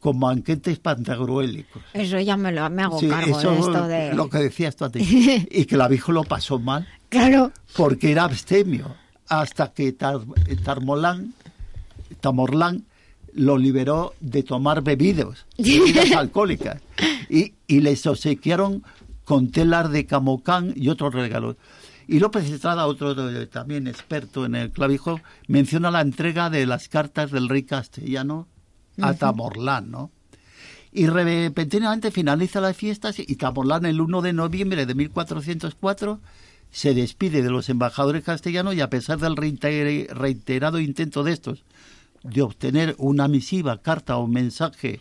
con banquetes pantagruélicos. Eso ya me, lo, me hago Sí, cargo eso de esto de... lo que decías tú antes. [laughs] y Clavijo lo pasó mal Claro. porque era abstemio hasta que Tar- Tarmolán, Tamorlán lo liberó de tomar bebidos, [laughs] bebidas alcohólicas y, y les obsequiaron con telas de camocán y otros regalos. Y López Estrada, otro también experto en el clavijo, menciona la entrega de las cartas del rey castellano a. Tamorlán, ¿no? Y repentinamente finaliza las fiestas y Tamorlán el 1 de noviembre de 1404 se despide de los embajadores castellanos y a pesar del reiter- reiterado intento de estos de obtener una misiva, carta o mensaje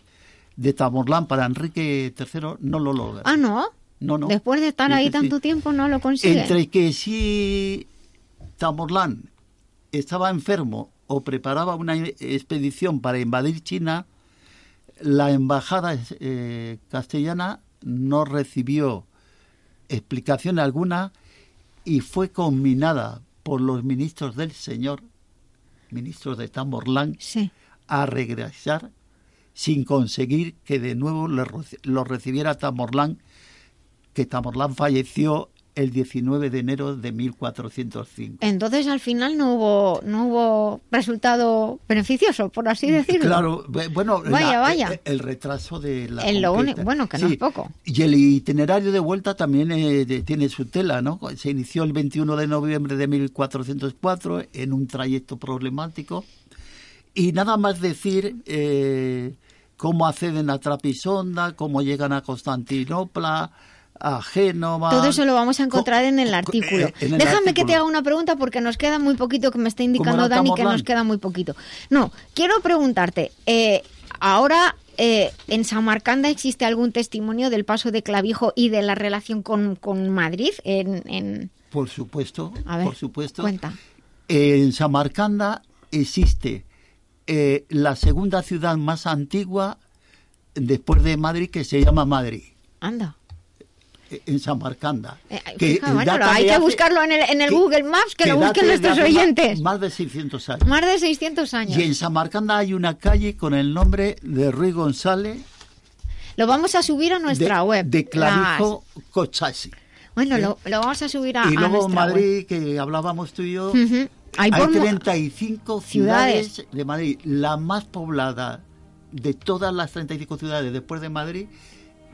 de Tamorlán para Enrique III, no lo logra. Ah, ¿no? No, no. Después de estar ahí sí, tanto tiempo no lo consigue. Entre que si Tamorlán estaba enfermo o preparaba una expedición para invadir China, la embajada eh, castellana no recibió explicación alguna y fue conminada por los ministros del señor, ministros de Tamorlán, a regresar sin conseguir que de nuevo lo recibiera Tamorlán, que Tamorlán falleció el 19 de enero de 1405. Entonces al final no hubo no hubo resultado beneficioso, por así decirlo. Claro, bu- bueno, Vaya, la- vaya. El, el retraso de la Es lo único- bueno, que no Sí, es poco. Y el itinerario de vuelta también eh, tiene su tela, ¿no? Se inició el 21 de noviembre de 1404 en un trayecto problemático. Y nada más decir eh, cómo acceden a Trapisonda, cómo llegan a Constantinopla, a Génova. Todo eso lo vamos a encontrar en el artículo. eh, en el Déjame que te haga una pregunta porque nos queda muy poquito, que me está indicando Dani que nos queda muy poquito. No, quiero preguntarte, eh, ahora eh, en Samarcanda existe algún testimonio del paso de Clavijo y de la relación con, con Madrid en, en- Por supuesto, A ver, por supuesto. cuenta. En Samarcanda existe eh, la segunda ciudad más antigua después de Madrid que se llama Madrid, Anda. Eh, en Samarcanda. Eh, que fija, bueno, data hay que hace- buscarlo en el, en el que- Google Maps, que, lo busquen nuestros oyentes. Más de 600 años. Más de 600 años. Y en Samarcanda hay una calle con el nombre de Ruy González Lo vamos a subir a de, nuestra web. de Clavijo Cochasi. Bueno, lo, lo vamos a subir a, y a luego nuestra Madrid, que hablábamos tú y yo. Hay, hay, por mu- 35 ciudades. ciudades de Madrid. La más poblada de todas las 35 ciudades después de Madrid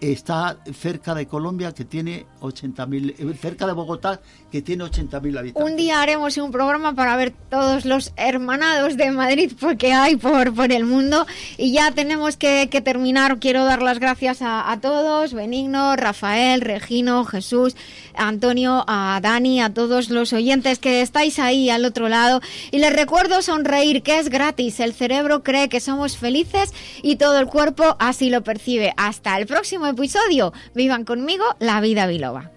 está cerca de Colombia, que tiene 80.000, eh, cerca de Bogotá, que tiene 80.000 habitantes. Un día haremos un programa para ver todos los hermanados de Madrid porque hay por, por el mundo. Y ya tenemos que, terminar. Quiero dar las gracias a todos, Benigno, Rafael, Regino, Jesús, Antonio, a Dani, a todos los oyentes que estáis ahí al otro lado. Y les recuerdo sonreír, que es gratis. El cerebro cree que somos felices y todo el cuerpo así lo percibe. Hasta el próximo episodio. Vivan conmigo la vida biloba.